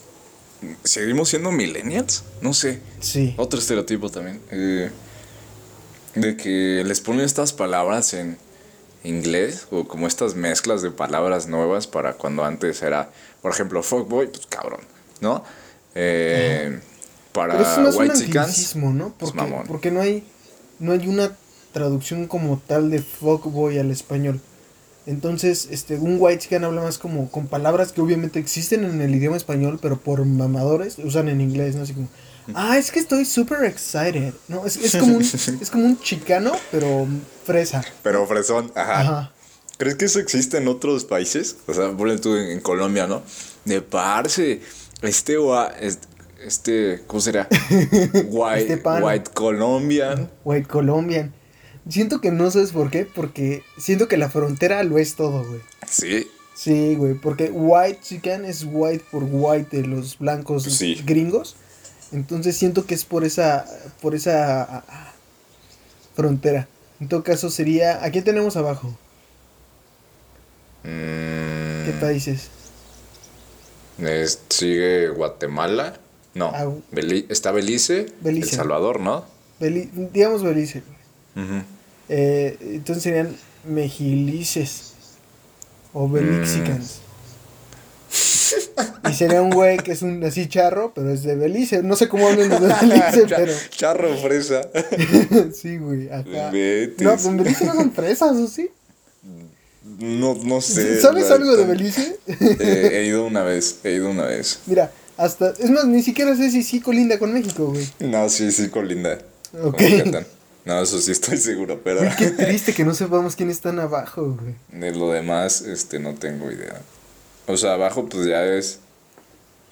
¿Seguimos siendo millennials? No sé.
Sí.
Otro estereotipo también. eh, de que les ponen estas palabras en inglés o como estas mezclas de palabras nuevas para cuando antes era, por ejemplo, fuckboy, pues cabrón, ¿no? Eh, para
Pero eso no es un
white
anglicismo, ¿no?
pues
Porque,
mamón.
porque no hay no hay una traducción como tal de fuckboy al español. Entonces, este, un white chicken habla más como con palabras que obviamente existen en el idioma español, pero por mamadores usan en inglés, ¿no? Así como, ah, es que estoy super excited. No, es, es como un, es como un chicano, pero fresa.
Pero fresón, ajá.
Ajá.
¿Crees que eso existe en otros países? O sea, ponle tú en, en Colombia, ¿no? De parce, este, este, este ¿cómo será? White,
Este
white Colombian.
White Colombian. Siento que no sabes por qué, porque siento que la frontera lo es todo, güey.
Sí,
Sí, güey, porque white chicken es white por white de los blancos
Sí.
gringos. Entonces siento que es por esa por esa ah, ah, frontera. En todo caso sería, ¿a quién tenemos abajo?
Mm,
¿Qué países?
es- sigue Guatemala. No,
Ah,
Beli- está Belice,
Belice.
El Salvador, ¿no?
Beli- digamos Belice.
Ujú.
Eh, entonces serían mejilices o belixicans. Y sería un güey que es un así charro, pero es de Belice. No sé cómo hablan los de Belice, pero
Charro fresa.
sí, güey, acá. No, pues en Belice no son fresas, ¿o sí?
No, no sé.
¿Sabes algo de. Belice?
Eh, he ido una vez, he ido una vez.
Mira, hasta. Es más, ni siquiera sé si sí colinda con México, güey.
No, sí, sí, colinda. con
Ok.
Yucatán. No, eso sí estoy seguro, pero
qué triste que no sepamos quiénes están abajo, güey.
de lo demás, este, no tengo idea. O sea, abajo pues ya es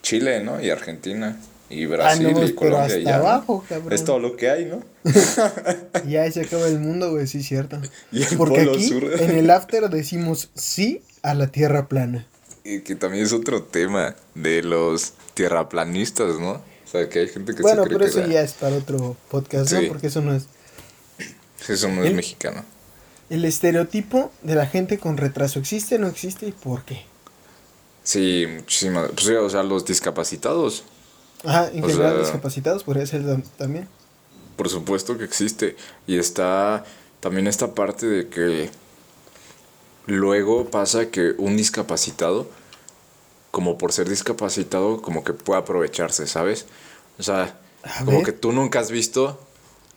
Chile, ¿no? Y Argentina. Y Brasil
Ah, no,
y Colombia
hasta
y ya.
abajo, cabrón.
Es todo lo que hay, ¿no?
Ya se acaba el mundo, güey, sí, cierto.
Y el
Porque
polo
aquí,
sur.
en el after, decimos sí a la tierra plana.
Y que también es otro tema de los tierraplanistas, ¿no? O sea, que hay gente que
Bueno,
se cree
pero
que
eso
la-
ya es para otro podcast,
Sí.
¿no? Porque eso no es.
Eso no es
El-
mexicano.
El estereotipo de la gente con retraso existe, no existe y por qué.
Sí, muchísimas. Pues, o sea, los discapacitados.
Ajá, en general
sea-
discapacitados podría ser tam- también.
Por supuesto que existe. Y está también esta parte de que luego pasa que un discapacitado, como por ser discapacitado, como que puede aprovecharse, ¿sabes? O sea,
A
como
ver.
que tú nunca has visto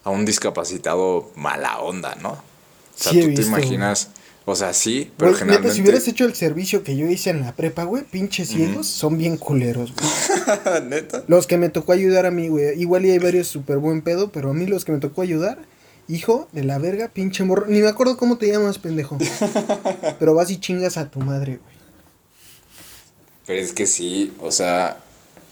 a un discapacitado mala onda, ¿no? O sea,
Sí
tú te
güey.
imaginas, o sea, sí, pero
Güey, neta,
generalmente...
si hubieras hecho el servicio que yo hice en la prepa, güey, pinches ciegos son bien culeros, güey.
¿Neta?
Los que me tocó ayudar a mí, güey. Igual y hay varios súper buen pedo, pero a mí los que me tocó ayudar, hijo de la verga, pinche morro. Ni me acuerdo cómo te llamas, pendejo. pero vas y chingas a tu madre, güey.
Pero es que sí, o sea,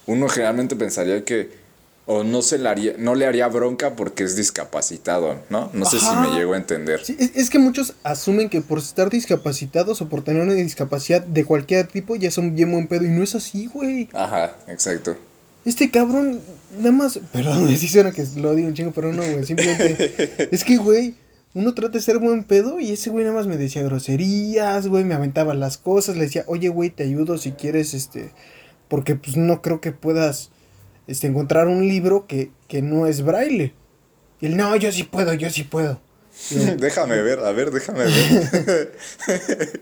uno generalmente pensaría que o no se le haría, no le haría bronca porque es discapacitado, ¿no? No sé si me llego a entender.
Sí, es, es que muchos asumen que por estar discapacitados o por tener una discapacidad de cualquier tipo ya son bien buen pedo. Y no es así, güey.
Ajá, exacto.
Este cabrón, nada más. Perdón, me suena que lo digo un chingo, pero no, güey. Simplemente. es que, güey, uno trata de ser buen pedo y ese güey nada más me decía groserías, güey, me aventaba las cosas. Le decía, oye, güey, te ayudo si quieres, este. Porque, pues, no creo que puedas este, encontrar un libro que, que no es braille. Y él, no, yo sí puedo, yo sí puedo. Yo,
déjame ver, a ver, déjame ver.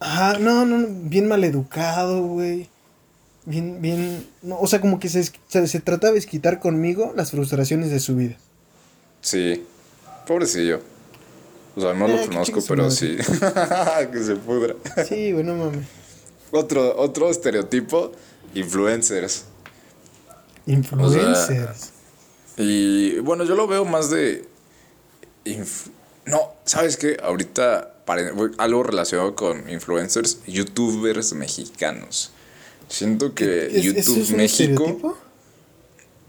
Ajá, no, no, bien maleducado, güey. Bien, bien. No, o sea, como que se, se, se trataba de quitar conmigo las frustraciones de su vida.
sí, pobrecillo. O sea, no
Eh,
lo
que
conozco, pero sí. que se pudra.
Sí, güey, no mames.
Otro, otro estereotipo, influencers.
Influencers.
Y bueno, yo lo veo más de... no, ¿sabes qué? Ahorita algo relacionado con influencers, youtubers mexicanos. Siento que
¿Es-
YouTube
¿Eso es un
México...
estereotipo?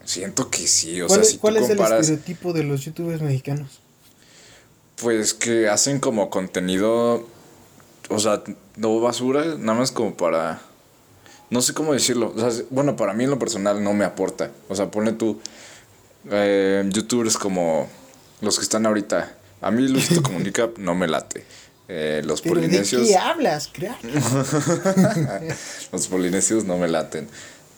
Siento que sí, o
¿Cuál,
sea, si
cuál
tú
es el estereotipo de los youtubers mexicanos?
Pues que hacen como contenido, o sea, no basura, nada más como para... No sé cómo decirlo. O sea, bueno, para mí en lo personal no me aporta. O sea, pone tú eh, youtubers como los que están ahorita. A mí Luisito Comunica no me late. Eh, los
Pero ¿de
polinesios...
qué hablas, crack?
los polinesios no me laten.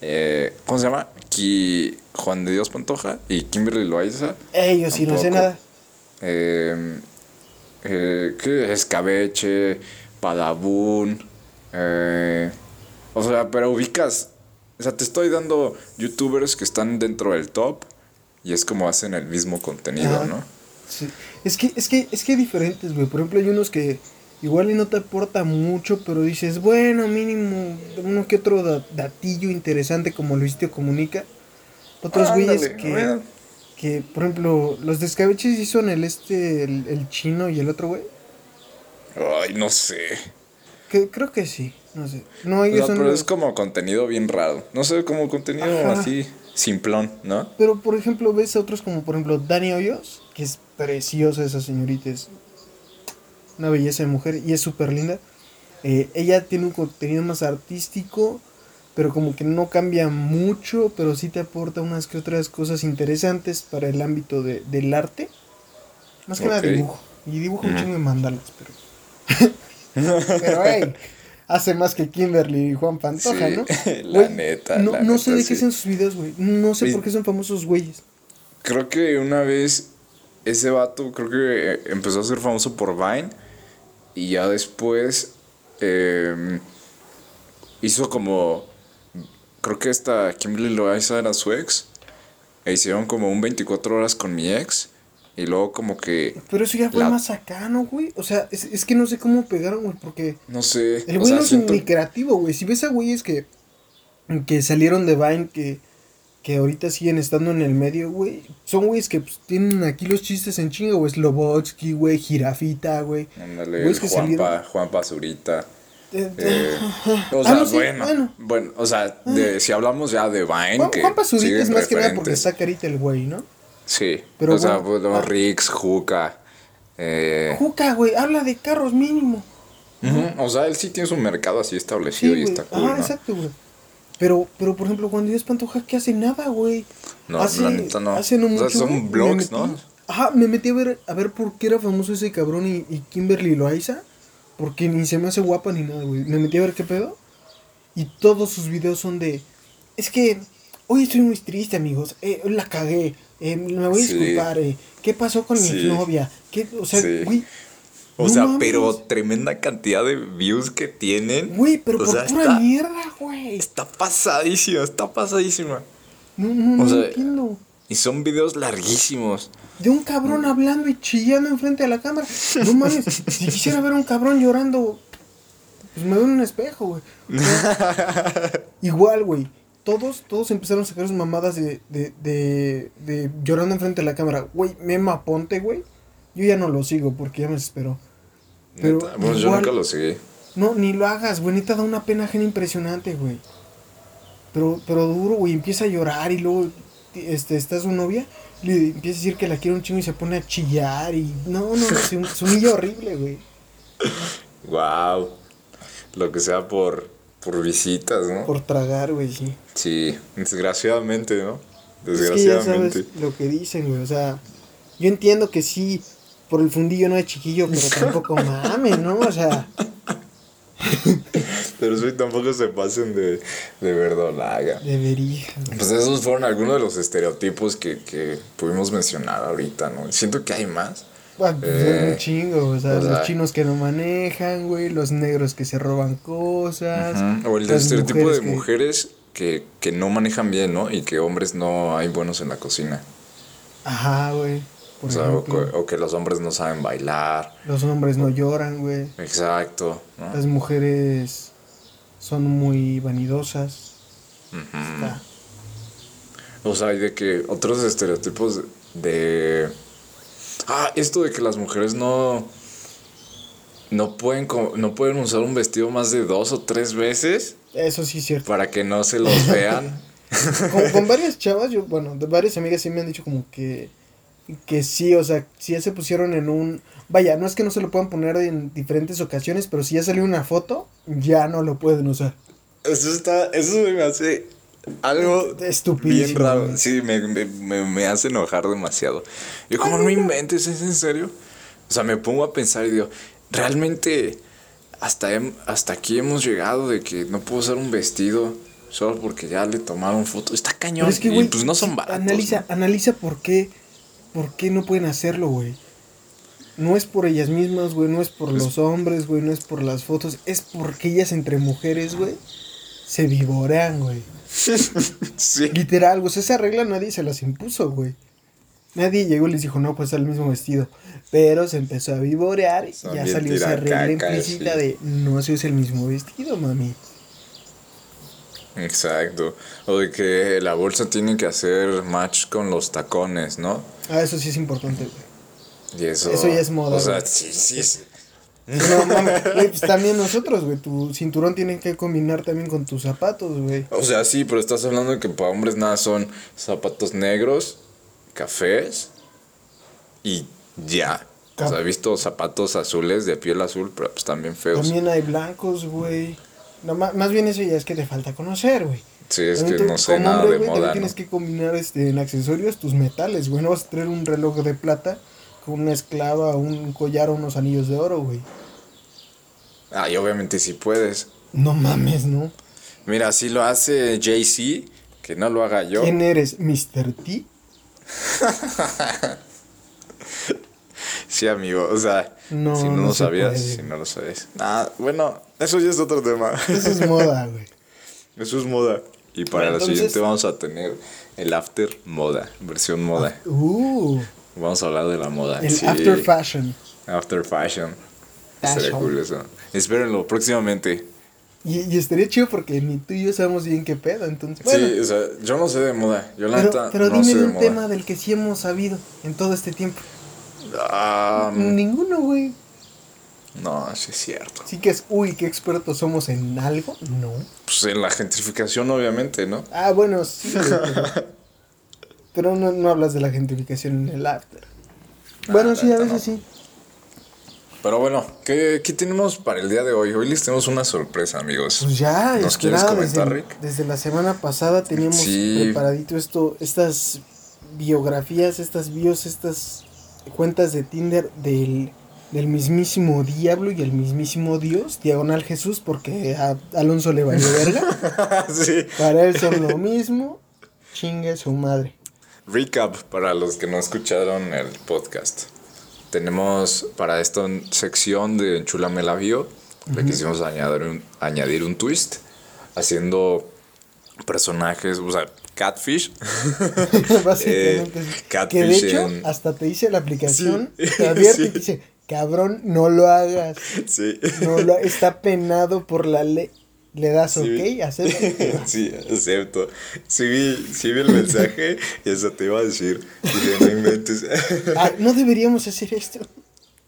Eh, ¿Cómo se llama? Ki- Juan de Dios Pantoja y Kimberly Loaiza.
Yo sí no sé nada.
Eh, eh, ¿Qué? Escabeche, Padabun. eh, o sea, pero ubicas. O sea, te estoy dando youtubers que están dentro del top y es como hacen el mismo contenido,
Ajá.
¿no?
Sí. Es que, es que, es que hay diferentes, güey. Por ejemplo, hay unos que igual y no te aporta mucho, pero dices, bueno, mínimo, uno que otro da- datillo interesante como Luisito comunica. Otros güeyes que, que, por ejemplo, los de escabeches sí son el este, el, el chino y el otro güey.
Ay, no sé.
Que, creo que sí, no sé. No,
O
ellos
sea,
son
pero
los-
es como contenido bien raro. No sé, como contenido
Ajá.
así, simplón, ¿no?
Pero, por ejemplo, ves a otros como, por ejemplo, Dani Hoyos, que es preciosa esa señorita, es una belleza de mujer y es súper linda. Eh, ella tiene un contenido más artístico, pero como que no cambia mucho, pero sí te aporta unas que otras cosas interesantes para el ámbito de, del arte. Más que nada
Ok.
dibujo. Y dibujo un
Ujú.
chingo de mandalas, pero... pero, hey, hace más que Kimberly y Juan Pantoja,
Sí,
¿no?
la neta,
No,
la
no sé de qué
sí.
sean sus videos, güey. No sé por qué son famosos güeyes.
Creo que una vez ese vato, creo que eh, empezó a ser famoso por Vine y ya después eh, hizo como, creo que esta Kimberly Loaiza era su ex e hicieron como un 24 horas con mi ex y luego como que,
Pero eso ya fue
La-
más acá, ¿no, güey? O sea, es, es que no sé cómo pegaron, güey, porque
no sé,
el
o
güey
sea,
no es
siento-
ni creativo, güey. Si ves a güeyes que, que salieron de Vine, que, que ahorita siguen estando en el medio, güey, son güeyes que pues, tienen aquí los chistes en chinga, güey. Slobotsky, güey, Jirafita, güey.
Ándale, Juanpa,
salieron-
Juanpa Zurita.
Eh,
eh,
ajá.
o
Ah,
sea,
no, sí,
bueno,
bueno.
bueno, o sea, de, si hablamos ya de Vine,
Juan,
que
Juan Pazurita
siguen
es más que nada porque está carita el güey, ¿no?
Sí,
Pero
o sea,
bueno,
bueno,
ah.
Rix, Juca. Eh,
Juca, güey, habla de carros mínimo.
O sea, él sí tiene su mercado así establecido
Sí,
y
güey.
está cool, ¿no?
exacto, güey. Pero, pero, por ejemplo, Juan Díaz Pantoja, ¿qué hace? Nada, güey.
No, la neta no.
Hace no
O sea,
mucho.
son
me
blogs,
metí-
¿no?
Ajá, me metí a ver, a ver por qué era famoso ese cabrón y, y Kimberly Loaiza. Porque ni se me hace guapa ni nada, güey. Me metí a ver qué pedo. Y todos sus videos son de. Es que hoy estoy muy triste, amigos. Eh, la cagué. Eh, me voy a
Sí.
disculpar. eh. ¿Qué pasó con mi
Sí.
novia? ¿Qué, o sea,
Sí.
güey.
O
No
sea,
mames.
pero tremenda cantidad de views que tienen.
Güey, pero
o
por
sea,
pura
está,
mierda, güey.
está pasadísima, está pasadísima.
No, no,
o
no
sea,
entiendo.
Y son videos larguísimos.
De un cabrón hablando y chillando enfrente de la cámara. No mames, si quisiera ver a un cabrón llorando, pues me veo en un espejo, güey. O sea, igual, güey. Todos, todos empezaron a sacar sus mamadas de, de, de, de llorando enfrente de la cámara. Güey, Mema Ponte, güey. Yo ya no lo sigo porque ya me desesperó. Pero
Neta, Bueno, yo nunca lo seguí.
No, ni lo hagas, güey. Neta da una pena ajena impresionante, güey. Pero, pero duro, güey. Empieza a llorar y luego este, está su novia. Le empieza a decir que la quiere un chingo y se pone a chillar. Y no, no, no. Se, se humilla horrible, güey.
Wow. Lo que sea por, por visitas, ¿no?
Por tragar, güey, sí.
Sí, desgraciadamente, ¿no?
Es que ya
Desgraciadamente.
sabes lo que dicen, güey. O sea, yo entiendo que sí, por el fundillo no de chiquillo, pero tampoco mames, ¿no? O sea,
Pero sí, tampoco se pasen de, de verdolaga.
debería.
Pues esos fueron algunos de los estereotipos que, que pudimos mencionar ahorita, ¿no? Siento que hay más.
Bueno, pues
Eh,
un chingo, o sea,
o sea-
los chinos que no manejan, güey, los negros que se roban cosas.
Ujú. O el estereotipo de
que-
mujeres que, que no manejan bien, ¿no? Y que hombres no hay buenos en la cocina.
Ajá, güey.
O sea, o, que- o que los hombres no saben bailar.
los hombres no lloran, güey.
Exacto, ¿no?
Las mujeres son muy vanidosas. Está-
O sea, hay de que otros estereotipos de... Ah, esto de que las mujeres no... No pueden, no pueden usar un vestido más de dos o tres veces
Eso sí es cierto.
para que no se los vean.
Con, con varias chavas, yo, bueno, de varias amigas sí me han dicho como que, que sí, o sea, si ya se pusieron en un... Vaya, no es que no se lo puedan poner en diferentes ocasiones, pero si ya salió una foto, ya no lo pueden usar.
Eso está... Eso me hace algo
Estupidísimo,
bien raro. Sí, me, me, me, me hace enojar demasiado. Yo como no inventes, ¿es en serio? O sea, me pongo a pensar y digo, realmente hasta, hem- hasta aquí hemos llegado de que no puedo usar un vestido solo porque ya le tomaron foto. Está cañón.
Pero es que,
y
güey,
pues no son baratos.
Analiza,
¿no?
analiza por qué, por qué no pueden hacerlo, güey. No es por ellas mismas, güey, no es por los hombres, güey, no es por las fotos, es porque ellas entre mujeres, güey, se vivorean, güey.
Sí.
Literal, o sea, esa regla nadie se las impuso, güey. Nadie llegó y les dijo, no, pues el mismo vestido. Pero se empezó a vivorear y
Son
ya salió esa regla implícita
sí.
de no se usa el mismo vestido, mami.
Exacto. O de que la bolsa tiene que hacer match con los tacones, ¿no?
Ah, eso sí es importante, güey.
Y eso.
Eso ya es moda,
O sea, sí, sí. sí.
No, mames, güey, pues también nosotros, güey. Tu cinturón tiene que combinar también con tus zapatos, güey.
O sea, sí, pero estás hablando de que para hombres nada son zapatos negros, cafés y ya. O sea, he visto zapatos azules de piel azul, pero pues también feos.
También hay blancos, güey. No, más bien eso ya es que te falta conocer, güey.
Sí, es que
te-
no sé nada
hombre,
de
güey,
moda,
también
¿no?
tienes que combinar este, en accesorios tus metales, güey. No vas a traer un reloj de plata una esclava, un collar o unos anillos de oro, güey.
Ah, y obviamente sí puedes.
No mames, ¿no?
Mira, si lo hace Jay-Z, que no lo haga yo.
¿Quién eres? ¿Mr. T?
Sí, amigo, o sea,
No,
si no,
no
lo sabías,
puede.
si no lo sabes. Ah, bueno, eso ya es otro tema.
Eso es moda, güey.
Eso es moda. Y para la
entonces-
siguiente vamos a tener el after moda, versión moda.
Uh,
Vamos a hablar de la moda.
el
sí.
after fashion.
After fashion. Estaría cool eso. Espérenlo próximamente.
Y, y estaría chido porque ni tú y yo sabemos bien qué pedo, entonces. Bueno,
Sí, o sea, yo no sé de moda. Yo la
pero,
neta
pero
no
dime
sé
de un
moda.
tema del que sí hemos sabido en todo este tiempo.
Ah,
Ninguno, güey.
no, sí es cierto.
Sí que es, uy, qué expertos somos en algo. No.
Pues en la gentrificación, obviamente, ¿no?
Ah, bueno, sí. pero, no, no hablas de la gentrificación en el after. Bueno,
Ah,
sí, a veces sí.
Pero bueno, ¿qué, qué tenemos para el día de hoy? Hoy les tenemos una sorpresa, amigos.
Pues ya,
¿Nos quieres comentar,
desde,
Rick?
desde la semana pasada teníamos
Sí.
preparadito esto, estas biografías, estas bios, estas cuentas de Tinder del, del mismísimo diablo y el mismísimo Dios, diagonal Jesús, porque a Alonso le valió verga.
sí.
Para él son lo mismo, chingue su madre.
Recap para los que no escucharon el podcast. tenemos para esta sección de Enchulame la Bio, le quisimos añadir un, añadir un twist, haciendo personajes, o sea, Catfish.
Básicamente. que de hecho, hasta te dice la aplicación, te advierte y dice, cabrón, no lo hagas.
Sí.
No lo, está penado por la ley. Le das ok, acepto.
sí, acepto. Sí vi, sí vi el mensaje y eso te iba a decir. no inventes.
ah, no deberíamos hacer esto.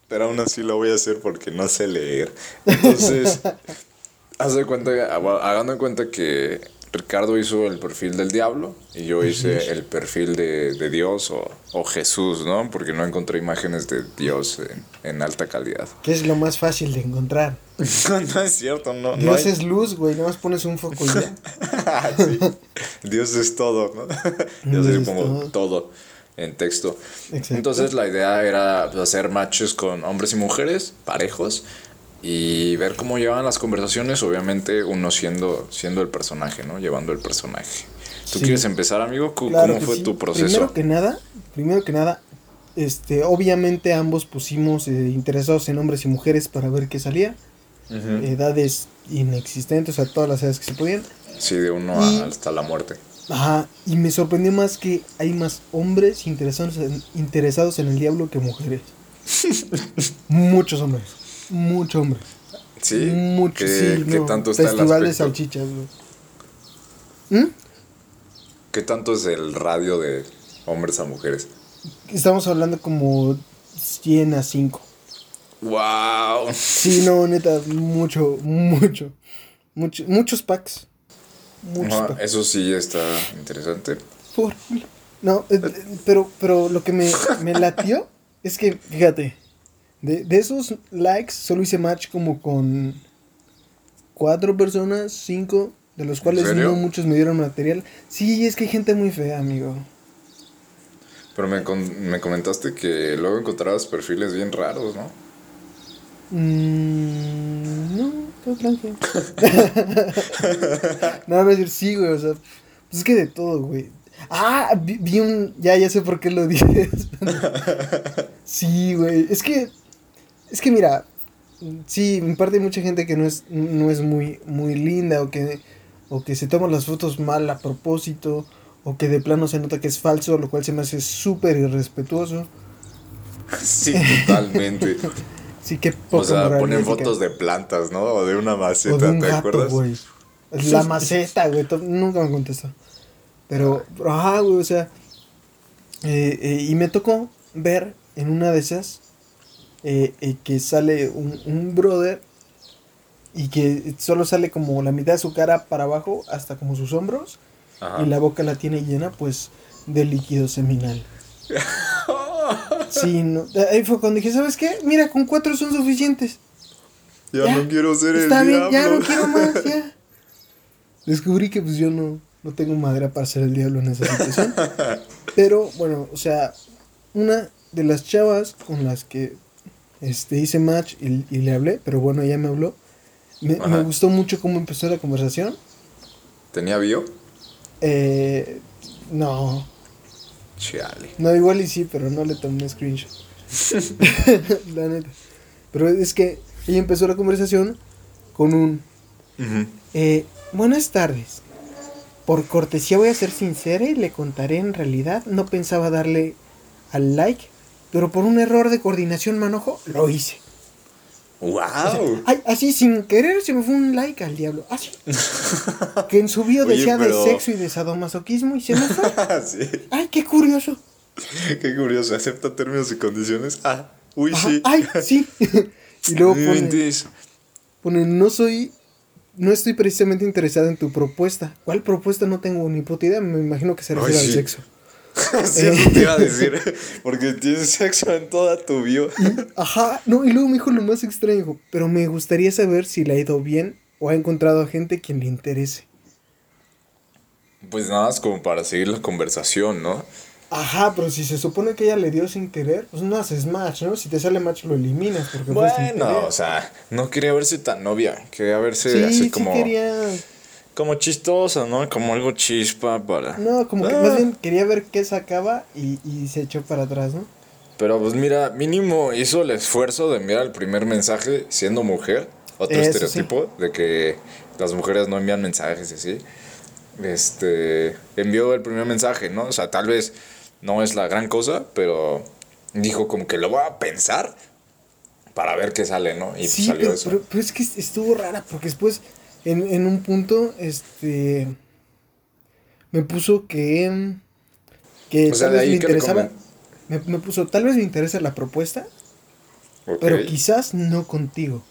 Pero aún así lo voy a hacer porque no sé leer. Entonces, haz de cuenta, hagando en cuenta que Ricardo hizo el perfil del diablo y yo hice el perfil de, Dios o, Jesús, ¿no? Porque no encontré imágenes de Dios en, alta calidad.
¿Qué es lo más fácil de encontrar?
no es cierto, no.
Dios es luz, güey, nada más pones un foco y ya.
Dios es todo, ¿no? Dios, es como todo. en texto. Entonces la idea era hacer matches con hombres y mujeres parejos y ver cómo llevan las conversaciones, obviamente uno siendo, siendo el personaje, ¿no? Llevando el personaje. ¿Tú quieres empezar, amigo? ¿Cómo fue tu proceso?
Primero que nada, primero que nada, este, obviamente ambos pusimos eh, interesados en hombres y mujeres para ver qué salía. Edades inexistentes, o sea, todas las edades que se podían.
Sí, de uno hasta la muerte.
Ajá, y me sorprendió más que hay más hombres interesados en, interesados en el diablo que mujeres. Muchos hombres. Mucho, hombre.
Sí. Mucho, ¿Qué, ¿qué tanto está
Festival de salchichas, güey. ¿Mm?
¿Qué tanto es el radio de hombres a mujeres?
Estamos hablando como 100 a 5.
¡Wow!
Sí, no, neta, mucho, mucho. mucho muchos packs.
Muchos Eso sí está interesante.
Por, no, eh, pero, pero lo que me, me latió es que, fíjate, de, de esos likes solo hice match como con cuatro personas, cinco, de los cuales no muchos me dieron material. Sí, es que hay gente muy fea, amigo.
Pero me, me comentaste que luego encontrabas perfiles bien raros, ¿no?
Mm, no, todo tranquilo. no, a decir sí, güey, o sea, pues es que de todo, güey. Ah, vi, vi, un. Ya, ya sé por qué lo dices. sí, güey. Es que es que mira, sí, en parte hay mucha gente que no es, no es muy, muy linda o que, o que se toma las fotos mal a propósito o que de plano se nota que es falso, lo cual se me hace súper irrespetuoso.
Sí, totalmente.
sí, que poco
O sea, ponen fotos de plantas, ¿no? O de una maceta, ¿te acuerdas?
La maceta, güey, nunca me contestó. Pero, ajá, güey, o sea, eh, eh, y me tocó ver en una de esas eh, eh, que sale un, un, brother y que solo sale como la mitad de su cara para abajo hasta como sus hombros y la boca la tiene llena pues de líquido seminal. sí, no, ahí fue cuando dije, ¿sabes qué? Mira, con cuatro son suficientes.
Ya, no quiero ser el Está bien,
ya no quiero más, ya. Descubrí que pues yo no, no tengo madera para ser el diablo en esa situación. Pero bueno, o sea, una de las chavas con las que este, hice match y, y, le hablé, pero bueno, ella me habló. Me, me, gustó mucho cómo empezó la conversación.
¿Tenía bio?
Eh, no.
Chale.
No, igual y sí, pero no le tomé screenshot. la neta. Pero es que ella empezó la conversación con un... eh, buenas tardes. Por cortesía voy a ser sincera y le contaré en realidad. No pensaba darle al like pero por un error de coordinación manojo, lo hice.
¡Wow!
ay, así sin querer se me fue un like al diablo. Así. que en su bio decía de sexo y de sadomasoquismo y se me fue.
sí.
Ay, qué curioso.
qué curioso. ¿Acepta términos y condiciones? Ah, uy, sí.
Ay, sí. y luego pone, pone, no soy, no estoy precisamente interesado en tu propuesta. ¿Cuál propuesta? No tengo ni puta idea. Me imagino que se refiere al sexo.
sí, eso te iba a decir. Porque tienes sexo en toda tu bio.
ajá, no, y luego me dijo lo más extraño. Pero me gustaría saber si le ha ido bien o ha encontrado a gente quien le interese.
Pues nada más como para seguir la conversación, ¿no?
Ajá, pero si se supone que ella le dio sin querer, pues no haces match, ¿no? Si te sale match lo eliminas. Porque
bueno, o sea, no quería verse tan novia. Quería verse
sí,
así
sí
como.
Quería
como chistosa, ¿no? Como algo chispa para...
No, como que más ah. bien quería ver qué sacaba y, y se echó para atrás, ¿no?
Pero pues mira, mínimo hizo el esfuerzo de enviar el primer mensaje siendo mujer. Otro
Eso
estereotipo de que las mujeres no envían mensajes y así. Este, envió el primer mensaje, ¿no? O sea, tal vez no es la gran cosa, pero dijo como que lo voy a pensar para ver qué sale, ¿no? Y pues
sí,
salió
pero,
eso.
pero- pero es que estuvo rara porque después en, en un punto este me puso que que
O sea,
tal
de
vez
ahí
me interesaba me, me puso tal vez me interesa la propuesta pero quizás no contigo.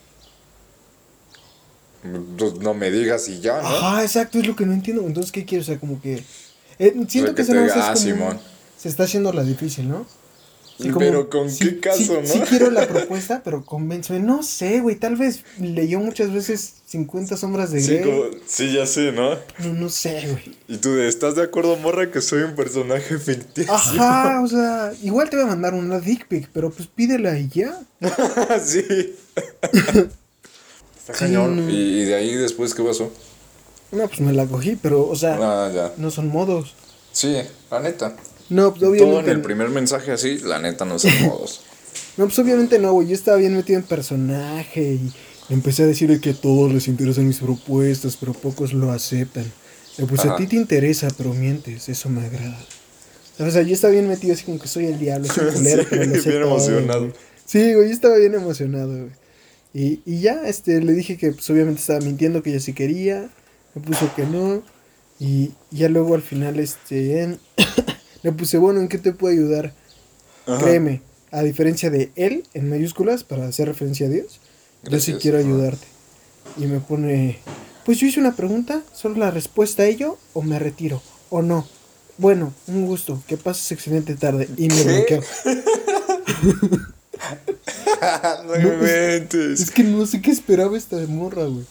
Pues, no me digas y ya, ¿no?
ajá exacto es lo que no entiendo. Entonces qué quiero o sea como que eh, siento
que
no
diga, "Ah,
como
Simón".
se está haciendo la difícil no Sí,
Pero ¿con
sí-
qué caso,
sí-
no?
Sí quiero la propuesta, pero convénceme. No sé, güey. Tal vez leyó muchas veces 50 sombras de
Sí,
Grey.
como- sí, ya sé, ¿no?
No, no sé, güey.
Y tú de, ¿estás de acuerdo, morra, que soy un personaje ficticio?
Ajá, o sea, igual te voy a mandar una dick pic, pero pues pídela y ya.
sí. Está
Sí,
cañón.
no.
¿Y, y de ahí después qué pasó?
No, pues me la cogí, pero, o sea,
Ah, ya.
no son modos.
Sí, la neta.
No, pues
Todo en
obviamente.
el primer mensaje así, la neta no son modos.
No, pues obviamente no, güey. Yo estaba bien metido en personaje y empecé a decirle que a todos les interesan mis propuestas, pero pocos lo aceptan. Le puse, a
Ajá.
ti te interesa, pero mientes, eso me agrada. O sea, yo estaba bien metido así como que soy el diablo, soy culero,
Sí,
pero lo sé
bien
todo,
emocionado.
güey. Sí, güey, yo estaba bien emocionado, güey. Y, y ya, este, le dije que pues obviamente estaba mintiendo, que ella sí quería, me puso que no, y ya luego al final, este, le puse, bueno, ¿en qué te puedo ayudar?
Ajá.
Créeme, a diferencia de él, en mayúsculas, para hacer referencia a Dios, yo sí quiero ayudarte. Y me pone, pues yo hice una pregunta, solo la respuesta a ello, o me retiro, o no. Bueno, un gusto, que pases excelente tarde. Y me bloqueó.
no inventes.
Es que no sé qué esperaba esta morra, güey.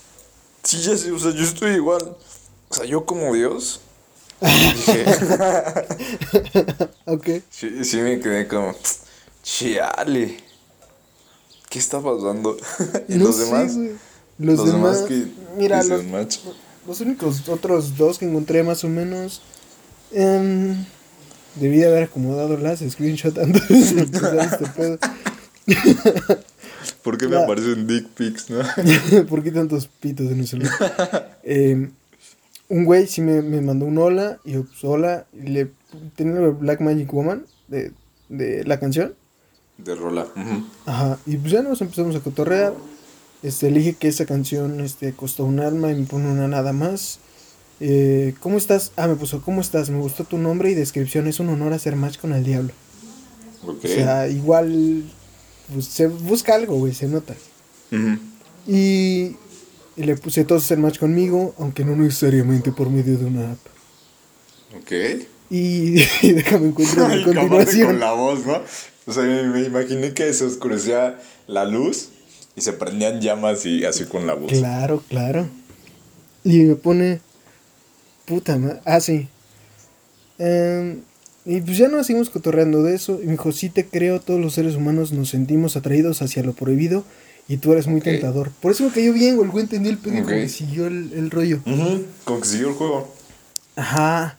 Sí, ya sé, o sea, yo estoy igual. O sea, yo como Dios. Dije,
Ok.
sí, sí me quedé como, chiale. ¿Qué está pasando? y
no
los
sé,
demás.
güey. Los, demás,
que
mira,
que
los, los únicos otros dos que encontré más o menos. em, debí de haber acomodado las screenshot antes de este pedo.
¿Por qué me
La-
aparecen dick pics, no?
¿Por qué tantos pitos en el celular? Eh, un güey sí me, me mandó un hola. Y yo, pues hola. Y le tenía Black Magic Woman de, de la canción.
De rola.
Ajá. Y pues ya nos empezamos a cotorrear. Este, le dije que esa canción este, costó un alma y me pone una nada más. Eh, ¿Cómo estás? Ah, me puso, ¿cómo estás? Me gustó tu nombre y descripción. Es un honor hacer match con el diablo.
Ok.
O sea, igual pues, se busca algo, güey, se nota.
Ujú.
Y, y le puse todos hacer match conmigo, aunque no necesariamente por medio de una app.
Ok.
Y, y déjame encuentro
Ay,
la continuación.
con la voz, ¿no? O sea, me, me imaginé que se oscurecía la luz y se prendían llamas y así con la voz.
Claro, claro. Y me pone. Puta madre. Ah, sí. Em, y pues ya nos seguimos cotorreando de eso. Y me dijo: Sí, te creo, todos los seres humanos nos sentimos atraídos hacia lo prohibido. Y tú eres muy tentador. Por eso me cayó bien, güey. El güey entendió el pedo y como
Ok.
que siguió el, el rollo.
Ujú, Como que siguió el juego.
Ajá.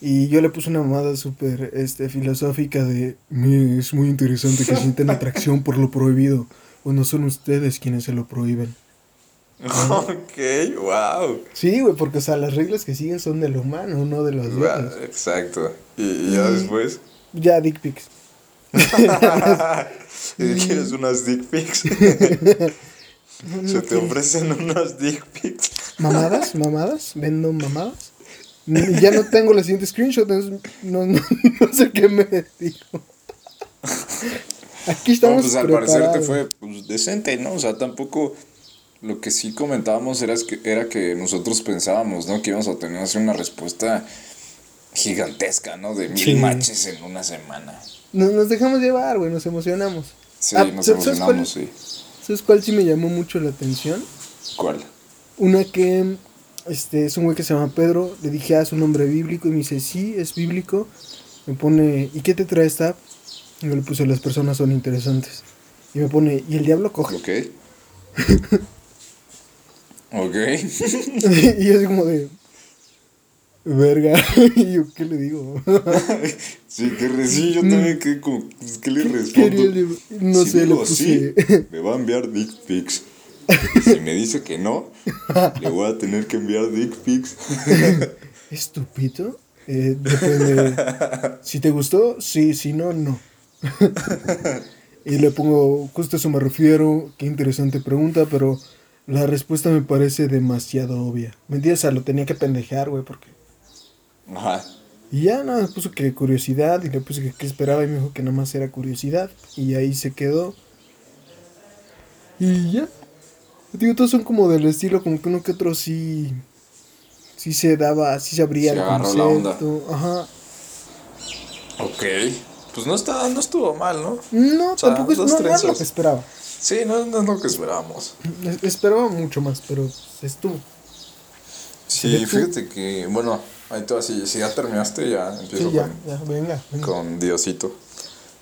Y yo le puse una mamada súper este, filosófica de... "Me- Es muy interesante que sientan atracción por lo prohibido. Cuando son ustedes quienes se lo prohíben.
ok, wow.
Sí, güey, porque, o sea, las reglas que siguen son del humano, no de los otros.
Exacto. Y, y ya
Y-
después.
Ya, dick pics.
¿Y quieres unas dick pics?
No,
Se
no
te ofrecen unas dick pics.
¿Mamadas? ¿Mamadas? ¿Vendo mamadas? Ya no tengo la siguiente screenshot, no, no, no sé qué me dijo. Aquí
No,
estamos
pues al parecer te fue pues, decente, ¿no? O sea, tampoco. Lo que sí comentábamos era que, era que nosotros pensábamos, ¿no? Que íbamos a tener así una respuesta gigantesca, ¿no? De mil
Sí.
matches en una semana.
Nos, nos dejamos llevar, güey, nos emocionamos.
Sí,
Ah,
nos
¿sabes cuál?
emocionamos, sí.
¿Sabes cuál sí me llamó mucho la atención?
¿Cuál?
Una que este, es un güey que se llama Pedro. Le dije, ah, es un nombre bíblico. Y me dice, sí, es bíblico. Me pone, ¿y qué te trae esta? Y yo le puse, las personas son interesantes. Y me pone, ¿y el diablo coge?
Ok. ok.
y yo así como de, Verga. ¿Y yo qué le digo?
sí, que re- sí, yo también como, pues, ¿qué le
¿Qué
respondo?
le- No
Si
sé, le
digo
puse.
sí, me va a enviar dick pics. Si me dice que no, le voy a tener que enviar dick pics.
Estúpido. Eh, depende. Si te gustó, sí, si no, no. y le pongo, justo a eso me refiero. Qué interesante pregunta, pero la respuesta me parece demasiado obvia. Mentira, o sea, lo tenía que pendejear, güey, porque.
Ajá.
Y ya nada, puso que curiosidad y le puse que qué esperaba y me dijo que nada más era curiosidad. Y ahí se quedó. Y ya. Digo, todos son como del estilo, como que uno que otro sí. Sí se daba, sí se abría
Se
el
agarró la onda.
concepto. Ajá.
Ok. Pues no, está, no estuvo mal, ¿no?
No,
O sea,
tampoco es, no, no es lo que esperaba.
Sí, no, no es lo que esperábamos.
Es- Esperaba mucho más, pero estuvo.
Sí, fíjate que, bueno, ahí te vas, si, ya terminaste, ya empiezo
Sí, ya,
con,
ya, venga. venga.
con Diosito.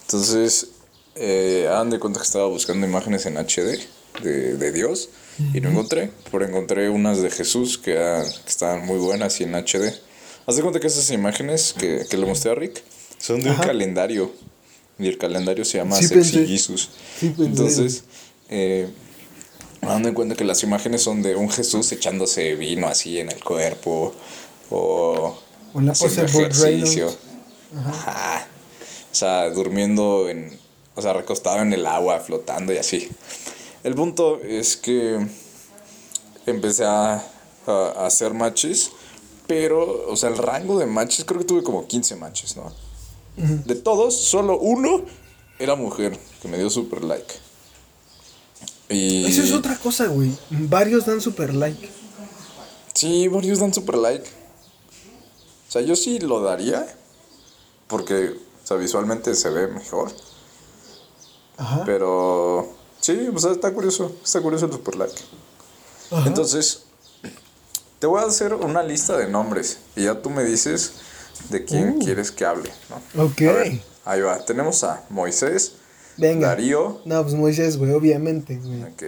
Entonces, eh, hagan de cuenta que estaba buscando imágenes en HD de, de Dios y no encontré, pero encontré unas de Jesús que, eran- que estaban muy buenas y en HD. Haz de cuenta que esas imágenes que, que le mostré a Rick son de
Ajá.
un calendario y el calendario se llama
Sí,
Sexy. Jesus.
Sí.
Entonces, eh, dando en cuenta que las imágenes son de un Jesús echándose vino así en el cuerpo o
O la pose
ejercicio. Ajá. O sea, durmiendo en, o sea, recostado en el agua, flotando y así. El punto es que empecé a, a- a hacer matches, pero, o sea, el rango de matches, creo que tuve como 15 matches, ¿no? De todos, solo uno era mujer, que me dio super like. Y...
Eso es otra cosa, güey. Varios dan super like.
Sí, varios dan super like. O sea, yo sí lo daría. Porque, o sea, visualmente se ve mejor.
Ajá.
Pero, sí, o sea, está curioso. Está curioso el super like.
Ajá.
Entonces, te voy a hacer una lista de nombres. Y ya tú me dices de quién
Uh.
quieres que hable, ¿no?
Ok.
Ver, ahí va. Tenemos a Moisés,
Venga.
Darío.
No, pues Moisés, güey, obviamente, güey.
Ok,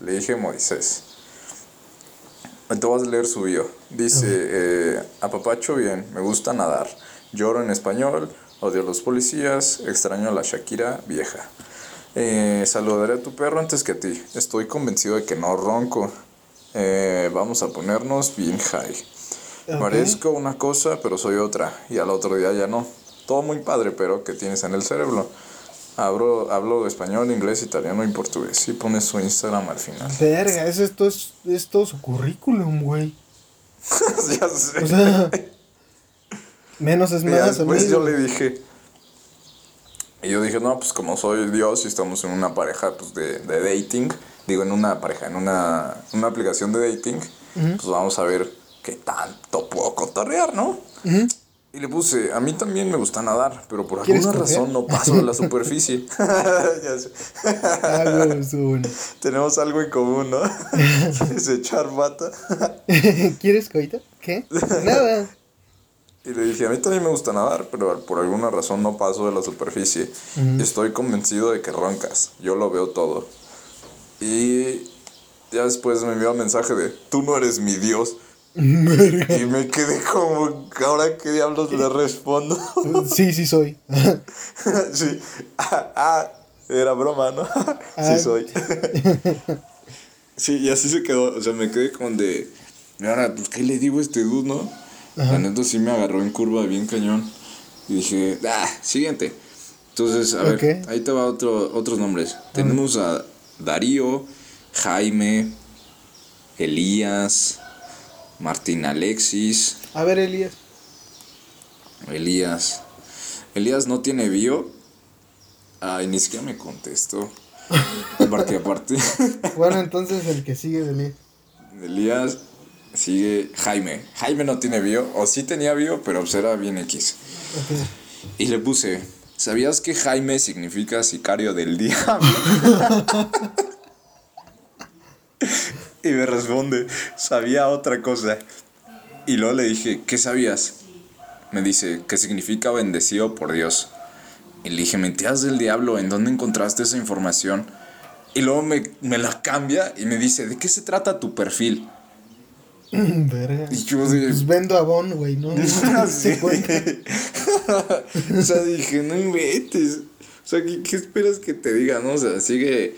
le dije Moisés. Te vas a leer su bio. Dice, eh, apapacho bien, me gusta nadar. Lloro en español, odio a los policías, extraño a la Shakira vieja. Eh, saludaré a tu perro antes que a ti. Estoy convencido de que no ronco. Eh, vamos a ponernos bien high. Parezco una cosa, pero soy otra. Y al otro día ya no. Todo muy padre, pero ¿qué tienes en el cerebro? Hablo, hablo español, inglés, italiano y portugués. Y pones su Instagram al final.
Verga, es todo, es todo su currículum, güey.
ya sé.
O sea, menos es más, amigo.
yo le dije. Y yo dije, no, pues como soy Dios y estamos en una pareja pues, de, de dating, digo, en una pareja, en una, una aplicación de dating, pues vamos a ver qué tanto puedo cotorrear, ¿no?
Ujú.
Y le puse, a mí también me gusta nadar, pero por
¿Quieres
alguna razón no paso de la superficie.
bueno.
Tenemos algo en común, ¿no? ¿Quieres echar bata?
¿Quieres coita? ¿Qué? Nada.
Y le dije, a mí también me gusta nadar, pero por alguna razón no paso de la superficie. Estoy convencido de que roncas. Yo lo veo todo. Y ya después me envió un mensaje de, tú no eres mi Dios. Y me quedé como, ahora qué diablos le respondo.
Sí, sí soy.
sí. Ah, ah, era broma, ¿no?
Ah.
sí soy. sí, y así se quedó. O sea, me quedé con de, "Y ahora, pues, ¿qué le digo a este dude, no? La neta sí me agarró en curva bien cañón. Y dije, ah, siguiente. Entonces, a ver, ahí te va otro, otros nombres. Tenemos a Darío, Jaime, Elías, Martín Alexis,
A ver, Elías.
Elías. Elías no tiene bio. Ay, ni siquiera me contestó. Aparte, aparte.
Bueno, entonces el que sigue de Elías.
Elías sigue Jaime. Jaime no tiene bio. O sí tenía bio, pero pues era bien X. Y le puse. ¿Sabías que Jaime significa sicario del diablo? y me responde, sabía otra cosa. Y luego le dije, ¿qué sabías? Me dice, que significa bendecido por Dios. Y le dije, mentiras del diablo, ¿en dónde encontraste esa información? Y luego me, me la cambia y me dice, ¿de qué se trata tu perfil?
Verga.
Y yo de...
Pues vendo Avon, güey, ¿no?
Sí. O sea, dije, no inventes. O sea, ¿qué, qué esperas que te diga, no? O sea, sigue.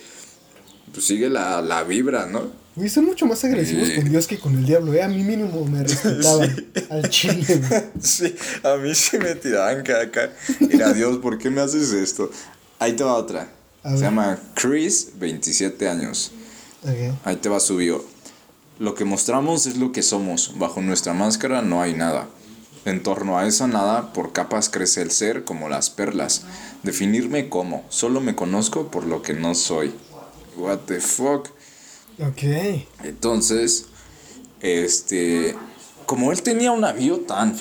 Pues sigue la, la vibra, ¿no?
Güey, son mucho más agresivos
Sí.
con Dios que con el diablo, ¿eh? A mí mínimo me respetaban al chile, güey.
Sí, a mí sí me tiraban caca. Mira, Dios, ¿por qué me haces esto? Ahí te va otra.
A
Se
ver.
llama Chris, 27 años.
Ok.
Ahí te va su bio. Lo que mostramos es lo que somos. Bajo nuestra máscara no hay nada. En torno a esa nada, por capas crece el ser como las perlas. Definirme como. Solo me conozco por lo que no soy. What the fuck.
Ok.
Entonces, este, como él tenía una bio tan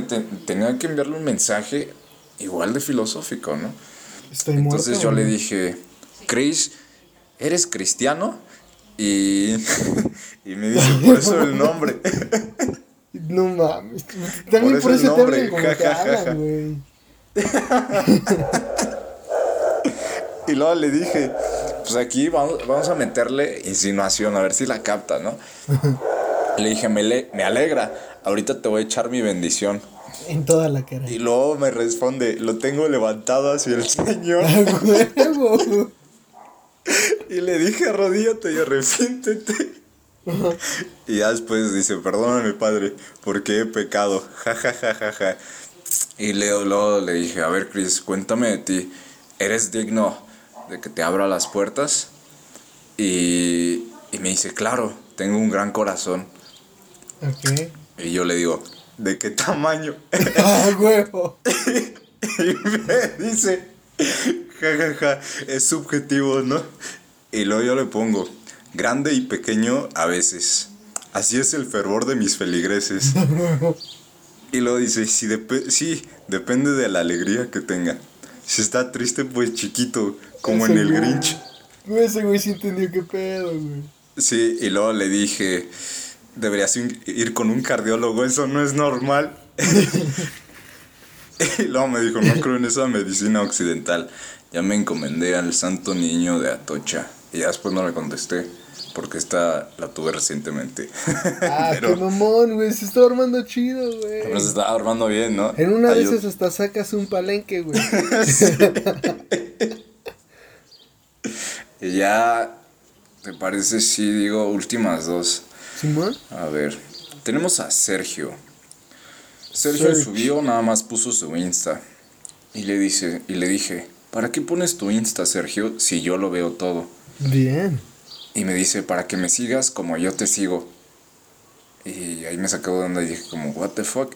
te- tenía que enviarle un mensaje igual de filosófico, ¿no?
Estoy muerto.
Entonces yo le dije, Chris, ¿eres cristiano? Y, y me dice, por eso el nombre.
No mames. También
Por
por
eso
eso, te como hablan, güey.
Y luego le dije, pues aquí vamos, vamos a meterle insinuación, a ver si la capta, ¿no? Le dije, me, le- me alegra, ahorita te voy a echar mi bendición.
En toda la cara.
Y luego me responde, lo tengo levantado hacia el Señor. Y le dije, arrodíllate y arrepiéntete. Y ya después dice, perdóname, padre, porque he pecado. Ja, ja, ja, ja, ja. Y luego, luego le dije, a ver, Chris, cuéntame de ti. ¿Eres digno de que te abra las puertas? Y, y me dice, claro, tengo un gran corazón. Y yo le digo, ¿de qué tamaño?
¡A huevo!
Y me dice, ja, ja, ja, es subjetivo, ¿no? Y luego yo le pongo, grande y pequeño a veces. Así es el fervor de mis feligreses. Y luego dice, sí, depe- sí, depende de la alegría que tenga. Si está triste, pues chiquito, como en el
güey.
Grinch.
Güey, ese güey sí entendió qué pedo, güey.
Sí, y luego le dije, deberías ir con un cardiólogo, eso no es normal. y luego me dijo, no creo en esa medicina occidental. Ya me encomendé al santo niño de Atocha. Y ya después no le contesté, porque esta la tuve recientemente.
Ah, qué
Pero
mamón, güey. Se está armando chido, güey.
nos estaba armando bien, ¿no?
En una de esas hasta sacas un palenque, güey.
Y ya, ¿te parece si digo últimas dos?
¿Simón?
A ver, tenemos a Sergio. Sergio
Sergio.
subió, nada más puso su Insta. Y le dice, y le dije, ¿para qué pones tu Insta, Sergio, si yo lo veo todo?
Bien.
Y me dice, para que me sigas como yo te sigo. Y ahí me sacó de onda y dije como, what the fuck.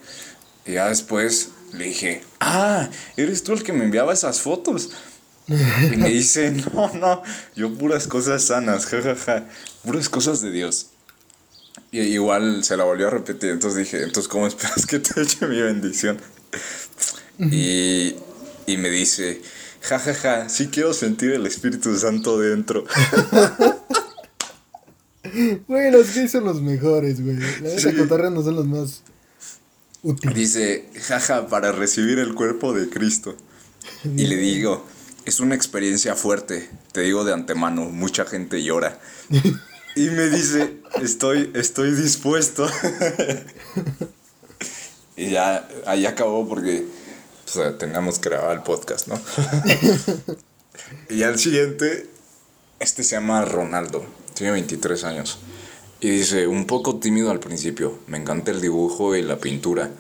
Y ya después le dije, ah, eres tú el que me enviaba esas fotos. Y me dice, no, no, yo puras cosas sanas, jajaja, puras cosas de Dios. Y igual se la volvió a repetir, entonces dije, entonces ¿cómo esperas que te eche mi bendición? Y, y me dice, jajaja, sí quiero sentir el Espíritu Santo dentro.
Güey, los gays son los mejores, güey. La neta
Sí.
cotorreando son los más útiles.
Dice, jaja, para recibir el cuerpo de Cristo. Y le digo, es una experiencia fuerte, te digo de antemano, mucha gente llora. Y me dice, estoy, estoy dispuesto. y ya, ahí acabó porque teníamos que grabar el podcast, ¿no? y al siguiente, este se llama Ronaldo, tiene 23 años. Y dice, un poco tímido al principio, me encanta el dibujo y la pintura.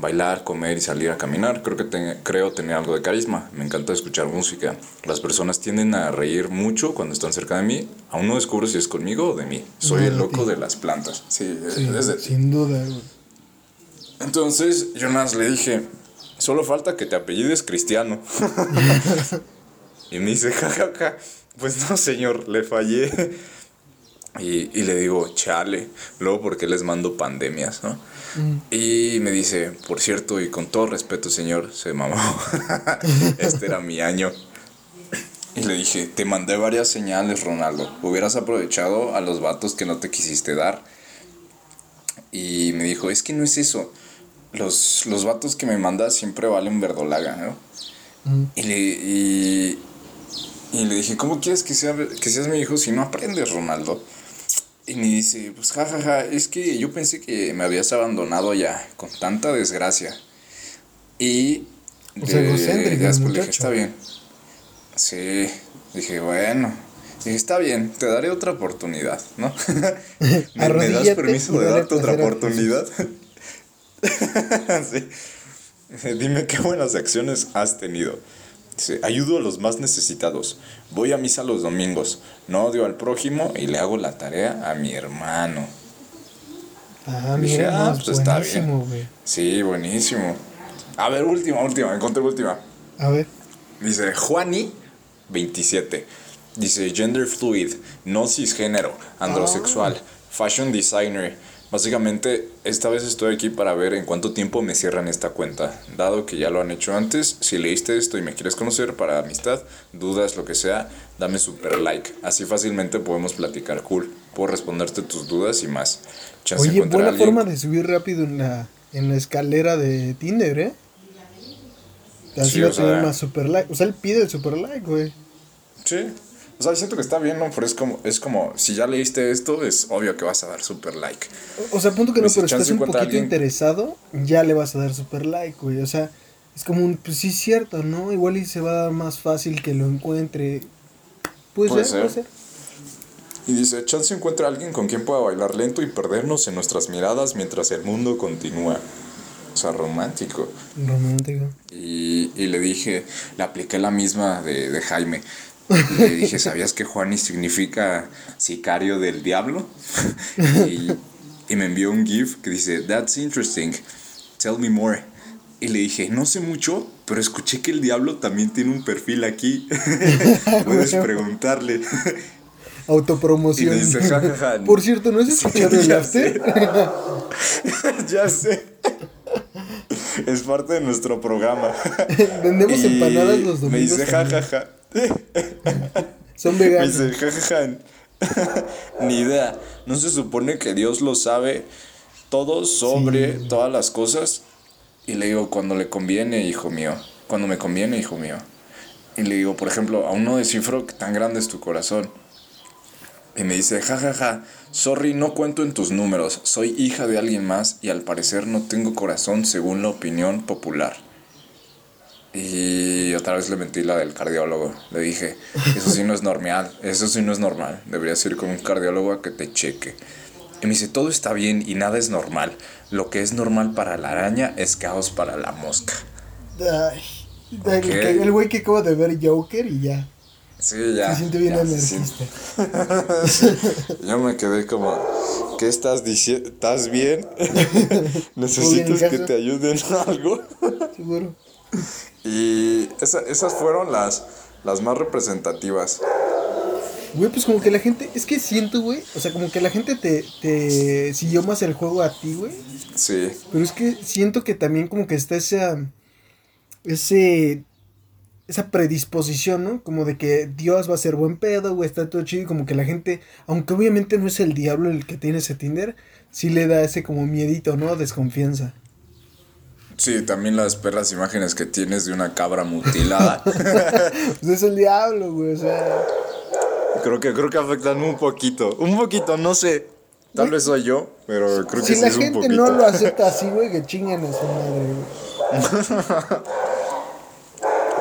Bailar, comer y salir a caminar, creo que te- creo tener algo de carisma. Me encanta escuchar música. Las personas tienden a reír mucho cuando están cerca de mí. Aún no descubro si es conmigo o de mí. Soy
No,
el loco de las plantas. Sí,
Sí,
es de ti.
sin duda.
Entonces, yo nada más le dije, solo falta que te apellides cristiano. y me dice, jajaja, pues no, señor, le fallé. Y, y le digo, chale, luego porque les mando pandemias, ¿no? Y me dice, por cierto, y con todo respeto, señor, se mamó. este era mi año. Y le dije, te mandé varias señales, Ronaldo. Hubieras aprovechado a los vatos que no te quisiste dar. Y me dijo, es que no es eso. Los, los vatos que me mandas siempre valen verdolaga, ¿no?
Mm.
Y le, y, y le dije, ¿cómo quieres que, sea, que seas mi hijo si no aprendes, Ronaldo? Y me dice, pues jajaja, es que yo pensé que me habías abandonado ya, con tanta desgracia. Y
O sea, el
después le dije, está bien. Sí, dije, bueno. Dije, está bien, te daré otra oportunidad, ¿no? ¿Me, me das permiso de darte otra oportunidad? sí. Dime qué buenas acciones has tenido. Dice, ayudo a los más necesitados. Voy a misa los domingos. No odio al prójimo y le hago la tarea a mi hermano.
Ah,
Dije,
mira,
ah, pues está
güey.
Sí, buenísimo. A ver, última, última, encontré última.
A ver.
Dice Juani 27. Dice gender fluid, no cisgénero, androsexual, fashion designer. Básicamente, esta vez estoy aquí para ver en cuánto tiempo me cierran esta cuenta. Dado que ya lo han hecho antes, si leíste esto y me quieres conocer para amistad, dudas, lo que sea, dame super like. Así fácilmente podemos platicar cool. Puedo responderte tus dudas y más. Chance
Oye, buena forma de subir rápido en la, en la escalera de Tinder, ¿eh? Así
Sí,
va a tener
sea-
más super like. O sea, él pide el super like, güey.
Sí. O sea, siento que está bien, ¿no? Pero es como, es como, si ya leíste esto, es obvio que vas a dar super like.
O sea, punto que no,
Pues si
pero estás un poquito
alguien-
interesado, ya le vas a dar super like, güey. O sea, es como un, pues sí es cierto, ¿no? Igual y se va a dar más fácil que lo encuentre. Puede,
Puede
ser, puede
ser.
ser.
Y dice, chance encuentra a alguien con quien pueda bailar lento y perdernos en nuestras miradas mientras el mundo continúa. O sea, romántico.
Romántico.
Y, y le dije, le apliqué la misma de, de Jaime. Le dije, ¿sabías que Juani significa sicario del diablo? y, y me envió un GIF que dice, That's interesting. Tell me more. Y le dije, no sé mucho, pero escuché que el diablo también tiene un perfil aquí. Puedes preguntarle. Y
Autopromoción. Por cierto, ¿no
Sí,
escuchado el
ya
after?
ya sé. Es parte de nuestro programa.
Vendemos empanadas los domingos.
Me dice jajaja.
Son
Me
veganos.
dice jajaja. Ni idea. ¿No se supone que Dios lo sabe todo sobre todas las cosas? Y le digo, cuando le conviene, hijo mío. Cuando me conviene, hijo mío. Y le digo, por ejemplo, aún no descifro que tan grande es tu corazón. Y me dice, jajaja, sorry, no cuento en tus números. Soy hija de alguien más y al parecer no tengo corazón según la opinión popular. Y otra vez le mentí la del cardiólogo. Le dije, eso sí no es normal, eso sí no es normal. Deberías ir con un cardiólogo a que te cheque. Y me dice, todo está bien y nada es normal. Lo que es normal para la araña es caos para la mosca.
Ay, el güey que acaba de ver Joker y ya.
Sí, ya.
se siente bien anarquista.
Yo me quedé como, ¿qué estás diciendo? ¿Estás bien? ¿Necesitas que te ayuden en algo?
Seguro.
Y esa- esas fueron las, las más representativas.
Güey, pues como que la gente, es que siento, güey, o sea, como que la gente te, te siguió más el juego a ti, güey.
Sí,
Pero es que siento que también como que está esa, ese, esa predisposición, ¿no? Como de que Dios va a ser buen pedo, güey, está todo chido. Y como que la gente, aunque obviamente no es el diablo el que tiene ese Tinder, sí le da ese como miedito, ¿no? Desconfianza.
Sí, también las perras imágenes que tienes de una cabra mutilada.
Pues es el diablo, güey, o sea.
creo que creo que afectan un poquito. Un poquito, no sé. Tal vez soy yo, pero creo que
Si
sí
la
es un
gente
poquito.
no lo acepta así, güey, que chingan a su madre, güey.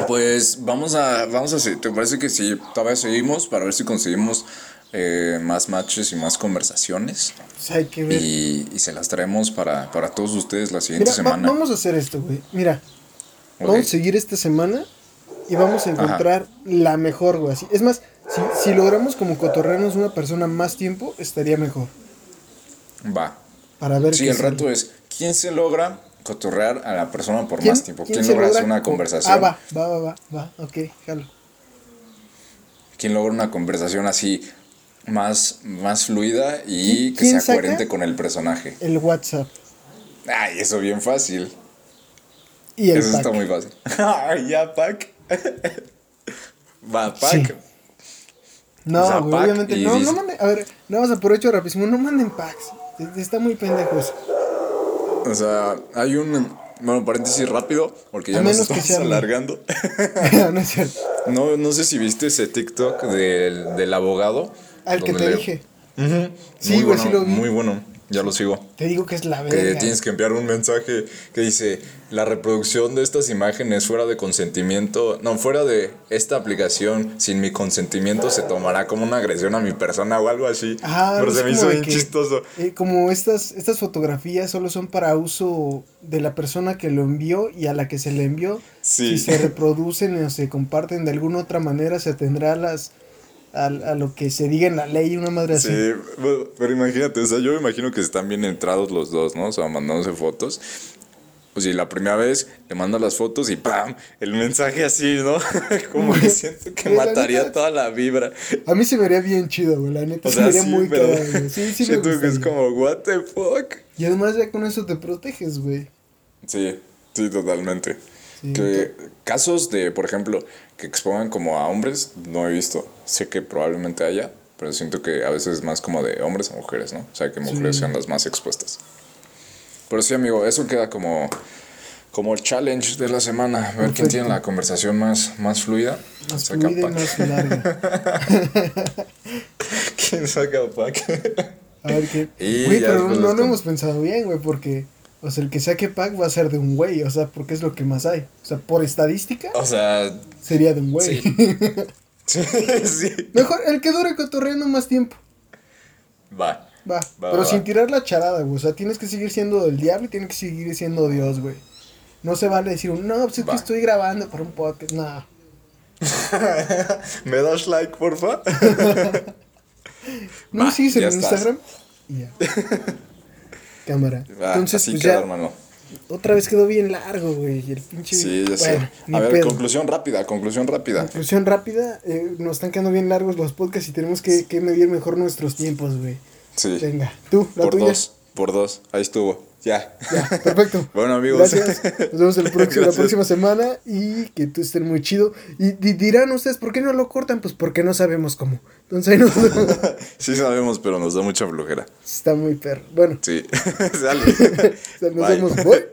Pues vamos a, vamos a seguir. ¿Te parece que si todavía seguimos para ver si conseguimos eh, más matches y más conversaciones?
Pues hay que ver.
Y, y se las traemos para, para todos ustedes la siguiente
Mira, va-
semana.
vamos a hacer esto, güey. Mira, vamos a seguir esta semana y vamos a encontrar la mejor, güey. Es más, si, si logramos como cotorrearnos una persona más tiempo, estaría mejor.
Va.
Para ver
Sí, el
sale.
reto es, ¿quién se logra cotorrear a la persona por
¿Quién-
más tiempo? ¿Quién, logra hacer
logra
una
co-
conversación?
Ah, va, va, va, va, va, ok, jalo.
¿Quién logra una conversación así más, más fluida y
¿Quién-
que sea coherente con el personaje?
El WhatsApp
Ay, eso bien fácil.
y el
eso
pack.
está muy fácil. Ya, Pac. Va, Pac.
Sí. No,
O sea,
güey,
pack
obviamente. No,
dice-
no manden. A ver, nada más aprovecho rapidísimo. No manden packs. Está muy pendejo eso.
O sea, hay un. Bueno, paréntesis rápido, porque ya nos estamos alargando.
no es cierto.
No, no sé si viste ese TikTok del, del abogado.
Al que te dije. Sí,
muy
güey,
bueno,
sí lo vi.
Muy bueno, ya lo sigo.
Te digo que es la
Que
verga.
tienes que enviar un mensaje que dice, la reproducción de estas imágenes fuera de consentimiento, no, fuera de esta aplicación, sin mi consentimiento, se tomará como una agresión a mi persona o algo así.
Ah,
Pero se me hizo bien
que,
chistoso.
eh, como estas, estas fotografías solo son para uso de la persona que lo envió y a la que se le envió.
Sí.
Si se reproducen o se comparten de alguna otra manera, se tendrá las a, a lo que se diga en la ley, una madre así.
Sí, pero imagínate, o sea, yo me imagino que están bien entrados los dos, ¿no? O sea, mandándose fotos. Pues y la primera vez le manda las fotos y ¡pam! El mensaje así, ¿no? Como que siento que mataría
neta-
toda la vibra.
A mí se me vería bien chido, güey. La neta
O
se
sea,
vería
sí,
muy
pero
cagado, güey. Sí, sí
siento que es como, ¿what the fuck?
Y además ya con eso te proteges, güey.
Sí, sí, totalmente.
Sí,
que casos de, por ejemplo, que expongan como a hombres, no he visto. Sé que probablemente haya, pero siento que a veces es más como de hombres a mujeres, ¿no? O sea, que mujeres
Sí.
sean las más expuestas. Pero sí, amigo, eso queda como, como el challenge de la semana. A ver quién
Perfecto.
tiene la conversación más, más fluida.
Más
Saca
fluida y
pack.
más larga.
¿Quién saca pack?
A ver qué.
Y
Güey, pero no lo
con-
hemos pensado bien, güey, porque. O sea, el que saque pack va a ser de un güey, o sea, porque es lo que más hay. O sea, por estadística,
o sea,
sería de un güey.
sí. sí, sí.
Mejor el que dure cotorreando más tiempo.
Va.
Va,
Va,
pero
va,
sin
va.
tirar la charada, güey. O sea, tienes que seguir siendo el diablo y tienes que seguir siendo Dios, güey. No se vale decir, un, no, pues es que estoy grabando para un podcast. No.
¿Me das like, porfa?
¿No sigues en. Instagram? Y ya. Cámara.
Va,
Entonces,
así
pues ya,
hermano.
otra vez quedó bien largo, güey. El pinche.
Sí, ya
Bueno,
sé. A ver,
pedo.
conclusión rápida, conclusión rápida.
Conclusión rápida, eh, nos están quedando bien largos los podcasts y tenemos que, que medir mejor nuestros tiempos, güey.
Sí.
Venga, tú, la
Por
tuya.
dos, por dos. Ahí estuvo. Ya.
Ya, perfecto.
Bueno, amigos.
Gracias. Nos vemos el próximo- la próxima semana y que tú estén muy chido. Y di- dirán ustedes, ¿por qué no lo cortan? Pues porque no sabemos cómo. Entonces ahí nos
sí sabemos, pero nos da mucha flojera.
Está muy perro. Bueno,
Sí. Sale.
nos
Bye.
vemos. Bye.